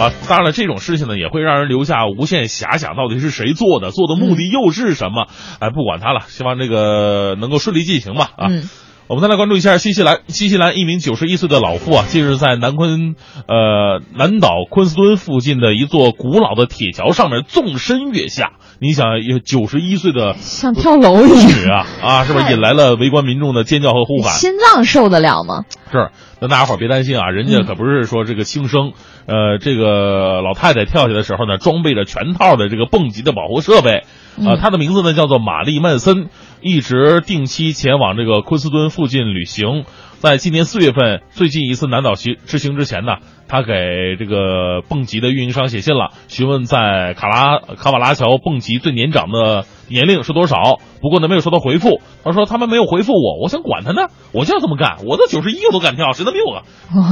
啊，当然了，这种事情呢，也会让人留下无限遐想，到底是谁做的，做的目的又是什么？哎，不管他了，希望这个能够顺利进行吧。啊，嗯我们再来关注一下新西兰，新西兰一名九十一岁的老妇啊，近日在南昆呃南岛昆斯敦附近的一座古老的铁桥上面纵身跃下。你想，有九十一岁的像跳楼一样，啊 啊，是不是引来了围观民众的尖叫和呼喊？心脏受得了吗？是，那大家伙别担心啊，人嗯家可不是说这个轻生，呃，这个老太太跳下的时候呢，装备着全套的这个蹦极的保护设备，呃，嗯她的名字呢叫做玛丽曼森，一直定期前往这个昆斯敦附近旅行。在今年四月份，最近一次南岛行之行之前呢，他给这个蹦极的运营商写信了，询问在卡拉卡瓦拉桥蹦极最年长的年龄是多少。不过呢，没有收到回复。他说他们没有回复我，我想管他呢，我就要这么干。我都九十一，我都敢跳，谁能比我？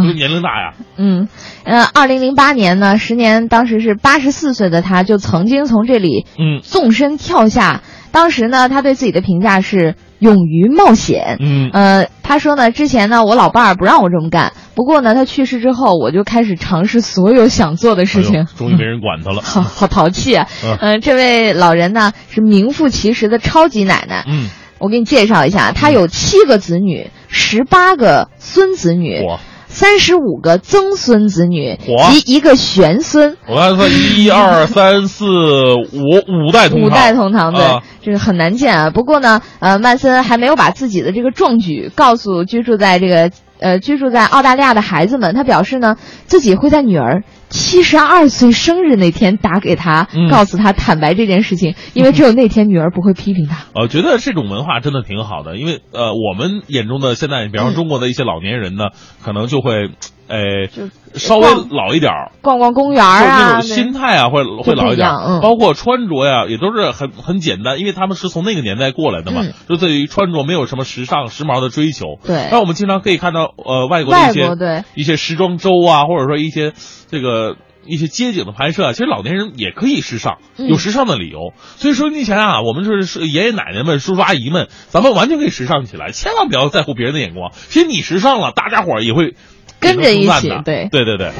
就是年龄大呀。嗯，呃，二零零八年呢，十年当时是八十四岁的他，就曾经从这里嗯纵身跳下。当时呢，他对自己的评价是勇于冒险。嗯呃，他说呢，之前呢，我老伴儿不让我这么干，不过呢，他去世之后，我就开始尝试所有想做的事情。哎终于没人管他了。好好淘气啊！嗯嗯、这位老人呢是名副其实的超级奶奶。嗯，我给你介绍一下，他有七个子女，十八个孙子女，我三十五个曾孙子女及一个玄孙，我刚才说一二三四五五代同堂，五代同堂，对，啊这个很难见啊。不过呢，呃，曼森还没有把自己的这个壮举告诉居住在这个呃居住在澳大利亚的孩子们。他表示呢，自己会在女儿七十二岁生日那天打给他，嗯告诉他坦白这件事情，因为只有那天女儿不会批评他。我 觉得这种文化真的挺好的，因为呃，我们眼中的现在，比方说中国的一些老年人呢，可能就会，呃，就稍微老一点儿，逛逛公园就是那啊，种心态啊，会会老一点包括穿着呀，也都是很很简单，因为他们是从那个年代过来的嘛嗯，就对于穿着没有什么时尚时髦的追求。对那我们经常可以看到，呃，外国的一些对一些时装周啊，或者说一些这个。一些街景的拍摄啊，其实老年人也可以时尚，嗯有时尚的理由。所以说，你想想啊，我们就是是爷爷奶奶们、叔叔阿姨们，咱们完全可以时尚起来，千万不要在乎别人的眼光。其实你时尚了，大家伙儿也会跟着一起对对对对。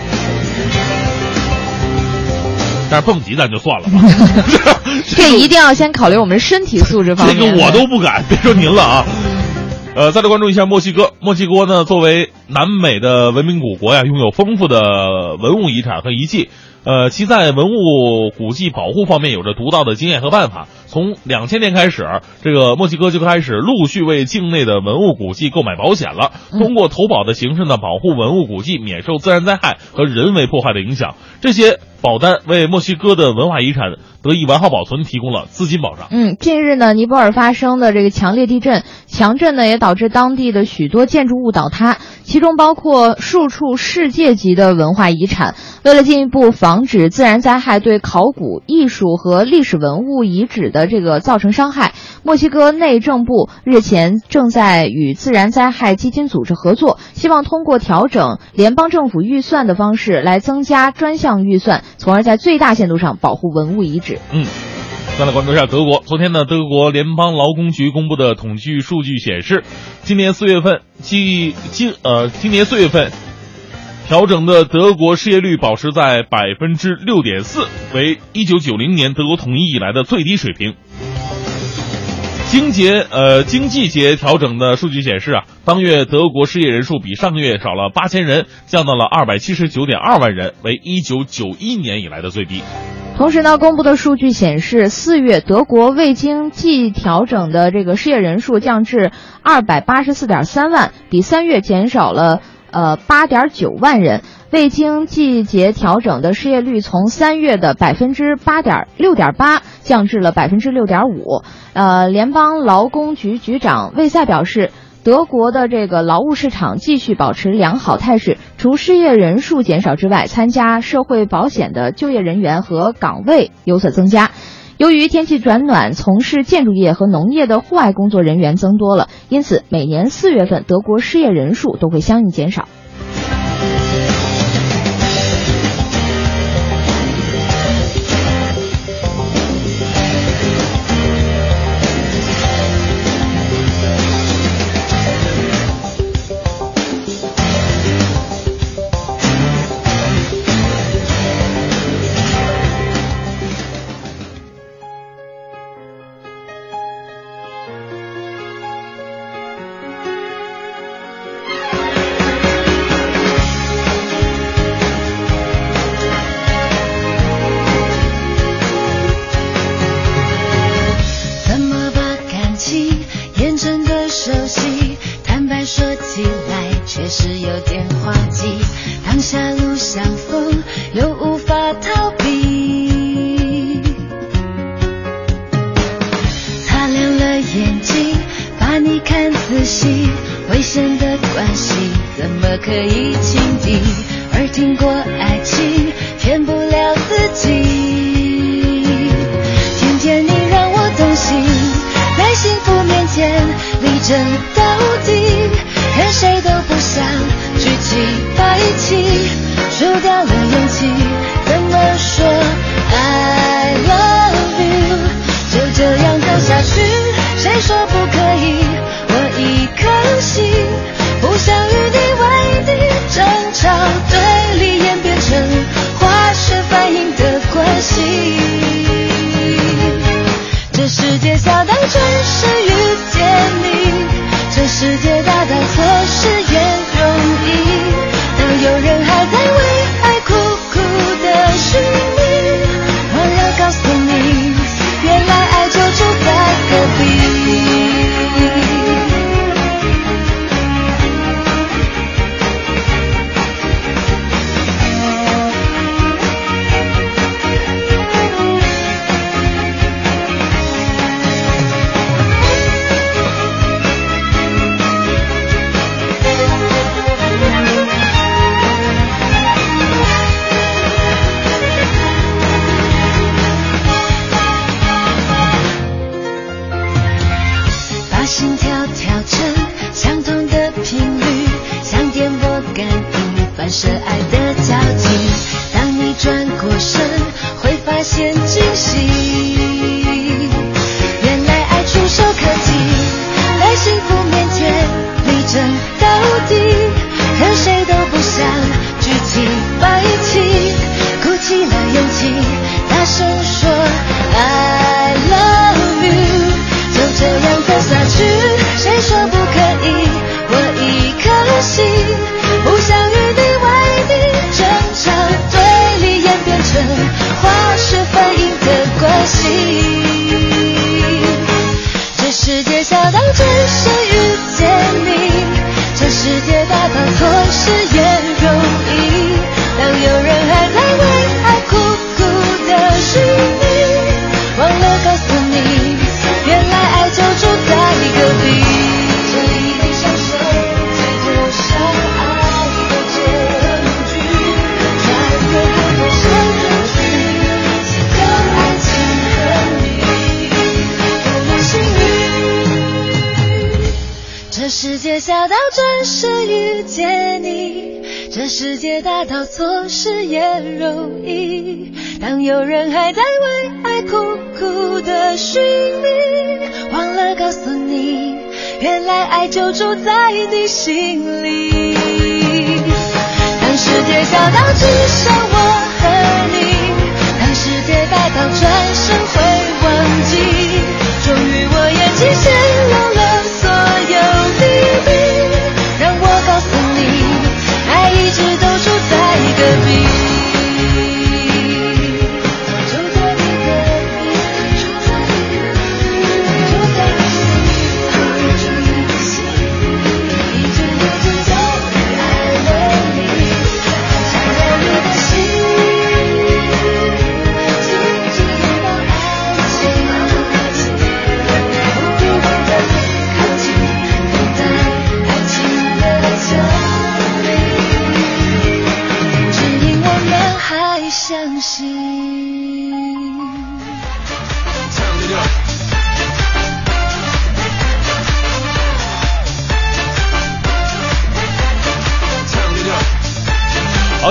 但是蹦极咱就算了吧，这一定要先考虑我们身体素质方面这面。个我都不敢，别说您了啊。呃，再来关注一下墨西哥。墨西哥呢，作为南美的文明古国呀，拥有丰富的文物遗产和遗迹。呃，其在文物古迹保护方面有着独到的经验和办法。从两千年开始，这个墨西哥就开始陆续为境内的文物古迹购买保险了，嗯通过投保的形式呢，保护文物古迹免受自然灾害和人为破坏的影响。这些保单为墨西哥的文化遗产得以完好保存提供了资金保障。嗯，近日呢，尼泊尔发生的这个强烈地震，强震呢也导致当地的许多建筑物倒塌，其中包括数处世界级的文化遗产。为了进一步防止自然灾害对考古、艺术和历史文物遗址的的这个造成伤害，墨西哥内政部日前正在与自然灾害基金组织合作，希望通过调整联邦政府预算的方式来增加专项预算，从而在最大限度上保护文物遗址。嗯，再来关注一下德国。昨天呢，德国联邦劳工局公布的统计数据显示，今年四月份，今今呃，今年四月份调整的德国失业率保持在百分之六点四，为一九九零年德国统一以来的最低水平。经节呃经季节调整的数据显示啊，当月德国失业人数比上个月少了八千人，降到了二百七十九点二万人，为一九九一年以来的最低。同时呢，公布的数据显示，四月德国未经季调整的这个失业人数降至二百八十四点三万，比三月减少了呃八点九万人。未经季节调整的失业率从三月的百分之八点六点八降至了百分之六点五。呃，联邦劳工局局长魏塞表示，德国的这个劳务市场继续保持良好态势，除失业人数减少之外，参加社会保险的就业人员和岗位有所增加。由于天气转暖，从事建筑业和农业的户外工作人员增多了，因此每年四月份德国失业人数都会相应减少。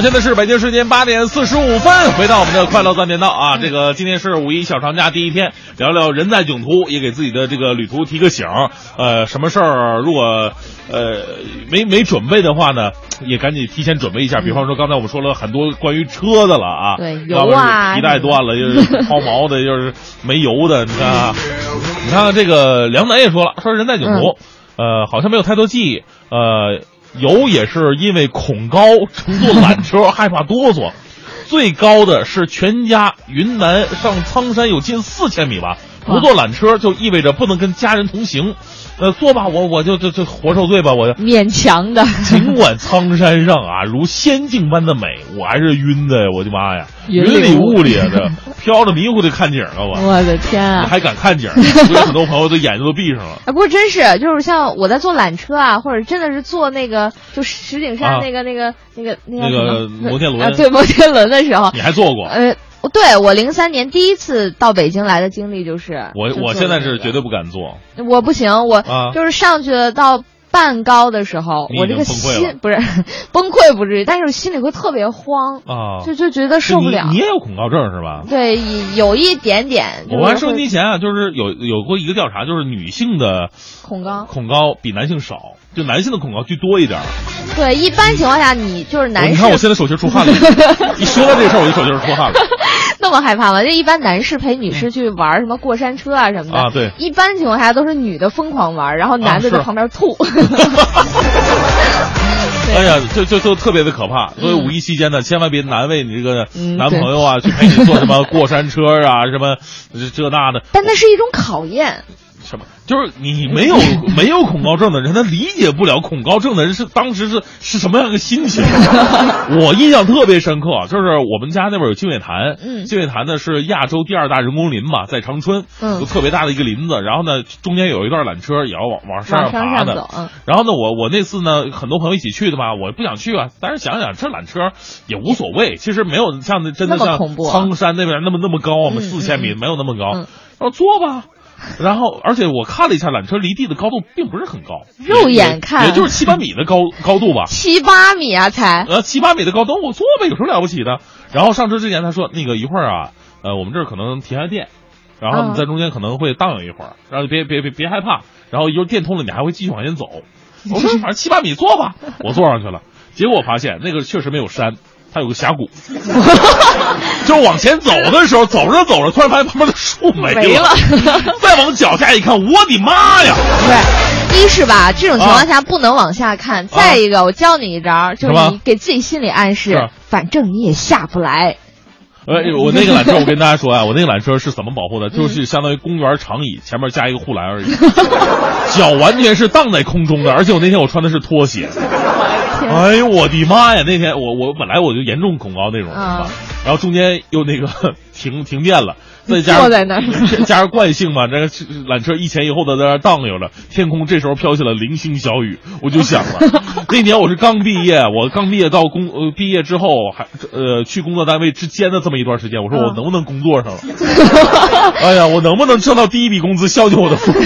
现在是北京时间八点四十五分，回到我们的快乐三点道啊，这个今天是五一小长假第一天，聊聊人在囧途，也给自己的这个旅途提个醒。呃，什么事儿如果呃没没准备的话呢，也赶紧提前准备一下。比方说刚才我们说了很多关于车的了啊，对要不油啊皮带断了，又是抛锚的，又是没油的，你看啊，你看看这个梁楠也说了，说人在囧途，呃，好像没有太多记忆，呃。有也是因为恐高，乘坐缆车害怕哆嗦。最高的是全家云南上苍山有近四千米吧，不坐缆车就意味着不能跟家人同行。呃，坐吧，我我就就就活受罪吧，我就。勉强的。尽管苍山上啊如仙境般的美，我还是晕的呀！我的妈呀，云云里里雾雾里啊，这飘着迷糊的看景啊，我我的天啊！还敢看景，我有很多朋友都眼睛都闭上了。哎，不过真是，就是像我在坐缆车啊，或者真的是坐那个，就石景山啊那个、那个、那个、那那个摩天轮啊，对摩天轮的时候，你还坐过？呃，对我零三年第一次到北京来的经历就是，我我现在是绝对不敢坐。我不行，我啊就是上去了到半高的时候，我这个心不是 崩溃不至于，但是我心里会特别慌，啊，就就觉得受不了你。你也有恐高症是吧？对，有一点点。我还收音机前啊，就是有有过一个调查，就是女性的恐高。恐高比男性少，就男性的恐高居多一点儿。对，一般情况下你就是男士你看我现在手心出汗了，一说到这个事儿我就手心出汗了。那么害怕吗？就一般男士陪女士去玩什么过山车啊什么的啊对一般情况下都是女的疯狂玩，然后男的在旁边吐。哎呀，就就就特别的可怕。所以五一期间呢，千万别难为你这个嗯男朋友啊，去陪你坐什么过山车啊，什么这这那的。但那是一种考验。什么？就是你没有 没有恐高症的人，他理解不了恐高症的人是当时是是什么样一个心情。我印象特别深刻，就是我们家那边有净月潭，嗯。净月潭呢是亚洲第二大人工林嘛，在长春，嗯。有特别大的一个林子，然后呢中间有一段缆车也要往往山上爬的。然后呢，我我那次呢，很多朋友一起去的吧，我不想去啊。但是想想这缆车也无所谓，其实没有像那真的像苍山那边那么那么高，我们嗯四千米嗯没有那么高。嗯。然后坐吧，然后而且我看了一下缆车离地的高度并不是很高，肉眼看。也就是七八米的高高度吧。七八米啊，才。呃，七八米的高度，我坐呗，有什么了不起的？然后上车之前他说，那个一会儿啊，呃，我们这儿可能停下电，然后你嗯在中间可能会荡悠一会儿，然后别别别别害怕，然后一会儿电通了，你还会继续往前走。我说反正七八米坐吧，我坐上去了，结果我发现那个确实没有山，它有个峡谷，就是往前走的时候，走着走着，突然发现旁边的树没了，没了 再往脚下一看，我的妈呀！不是，一是吧，这种情况下不能往下看；再一个，我教你一招，就是你给自己心理暗示，反正你也下不来。呃，我那个缆车，我跟大家说啊，我那个缆车是怎么保护的？就是相当于公园长椅前面加一个护栏而已，脚完全是荡在空中的。而且我那天我穿的是拖鞋，哎呦我的妈呀！那天我我本来我就严重恐高那种，啊然后中间又那个 停停电了，再加上 加上惯性嘛，这个缆车一前一后的在那荡悠着，天空这时候飘起了零星小雨，我就想了，那年我是刚毕业，我刚毕业到工呃毕业之后还呃去工作单位之间的这么一段时间，我说我嗯能不能工作上了？哎呀，我能不能挣到第一笔工资孝敬我的父母？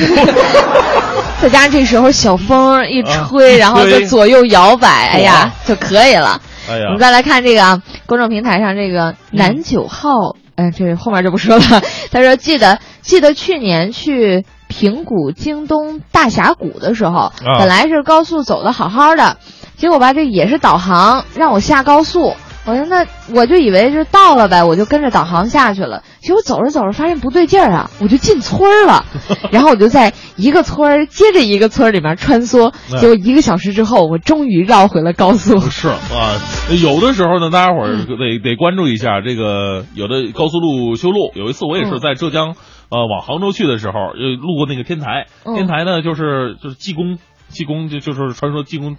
再加上这时候小风一吹，啊然后就左右摇摆，哎呀，就可以了。哎呀我们，再来看这个啊，公众平台上这个南九号，嗯、这后面就不说了。他说记得记得去年去平谷京东大峡谷的时候，本来是高速走的好好的，结果吧这也是导航让我下高速。我说那我就以为是到了呗，我就跟着导航下去了。结果走着走着发现不对劲儿啊，我就进村儿了。然后我就在一个村儿接着一个村儿里面穿梭，嗯结果一个小时之后，我终于绕回了高速。是啊，有的时候呢，大家伙儿得得关注一下这个有的高速路修路。有一次我也是嗯在浙江，呃，往杭州去的时候，呃，路过那个天台，嗯天台呢就是就是济公。济公就就是传说济公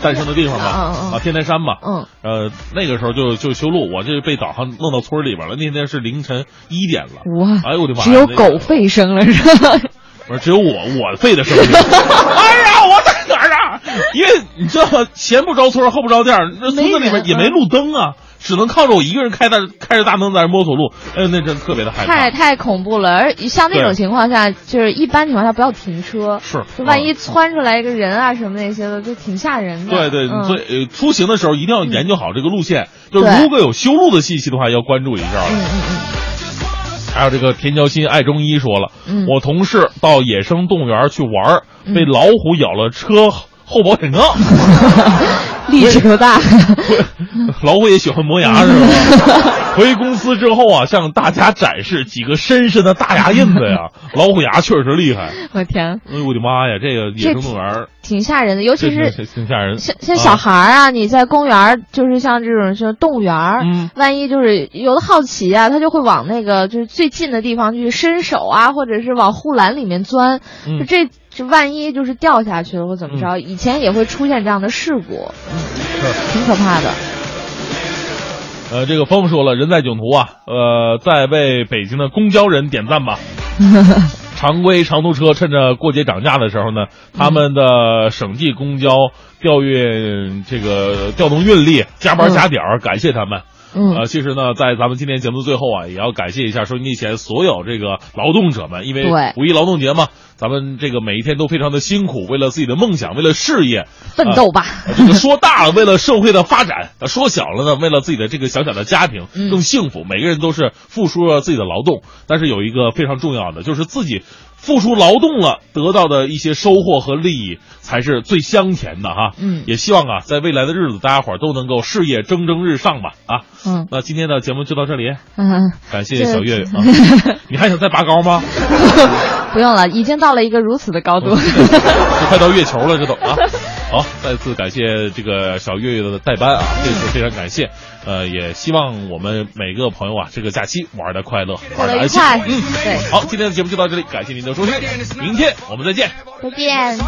诞生的地方嘛，啊，天台山嘛，嗯，呃，那个时候就就修路，我这被导航弄到村里边了。那天是凌晨一点了，哇，哎呦我的妈！只有狗吠声了是吧？不是只有我我吠的声音。哎呀，我在哪儿啊？因为你知道吗？前不着村后不着店，那村子里面也没路灯啊，只能靠着我一个人开大开着大灯在那摸索路，哎呦，那真特别的害怕。太太恐怖了，而像那种情况下，就是一般情况下不要停车，是就万一嗯窜出来一个人啊什么那些的，就挺吓人的。对对，嗯。所以呃，出行的时候一定要研究好这个路线，就如果有修路的信息的话，要关注一下。嗯。嗯嗯。还有这个田交心爱中医说了，嗯。我同事到野生动物园去玩，嗯。被老虎咬了车后保险杠。嗯，力气多大？老虎也喜欢磨牙是吧？回公司之后啊，向大家展示几个深深的大牙印子呀，老虎牙确实厉害。我天，哎呦我的妈呀，这个野生动物园儿挺吓人的，尤其是挺挺吓人。像像小孩儿啊，你在公园，就是像这种像动物园，嗯万一就是有的好奇啊，他就会往那个就是最近的地方去伸手啊，或者是往护栏里面钻，嗯就这就万一就是掉下去了或怎么着，以前也会出现这样的事故，嗯，挺可怕的。呃，这个峰峰说了，人在囧途啊，呃，在为北京的公交人点赞吧。常规长途车趁着过节涨价的时候呢，他们的省际公交调运这个调动运力，加班加点儿，感谢他们。嗯。呃，其实呢，在咱们今天节目的最后啊，也要感谢一下收音机前所有这个劳动者们，因为五一劳动节嘛，咱们这个每一天都非常的辛苦，为了自己的梦想，为了事业奋斗吧呃这个 说大了，为了社会的发展；呃说小了呢，为了自己的这个小小的家庭嗯。更幸福。每个人都是付出了自己的劳动，但是有一个非常重要的，就是自己付出劳动了得到的一些收获和利益，才是最香甜的哈。嗯也希望啊，在未来的日子，大家伙儿都能够事业蒸蒸日上吧啊。嗯那今天的节目就到这里，嗯，感谢小月月啊。你还想再拔高吗？不用了，已经到了一个如此的高度。就快到月球了，这都啊。好，再次感谢这个小月月的代班啊，这次非常感谢。呃，也希望我们每个朋友啊，这个假期玩的快乐，玩的安心。嗯，对，好，今天的节目就到这里，感谢您的收听，明天我们再见。再见。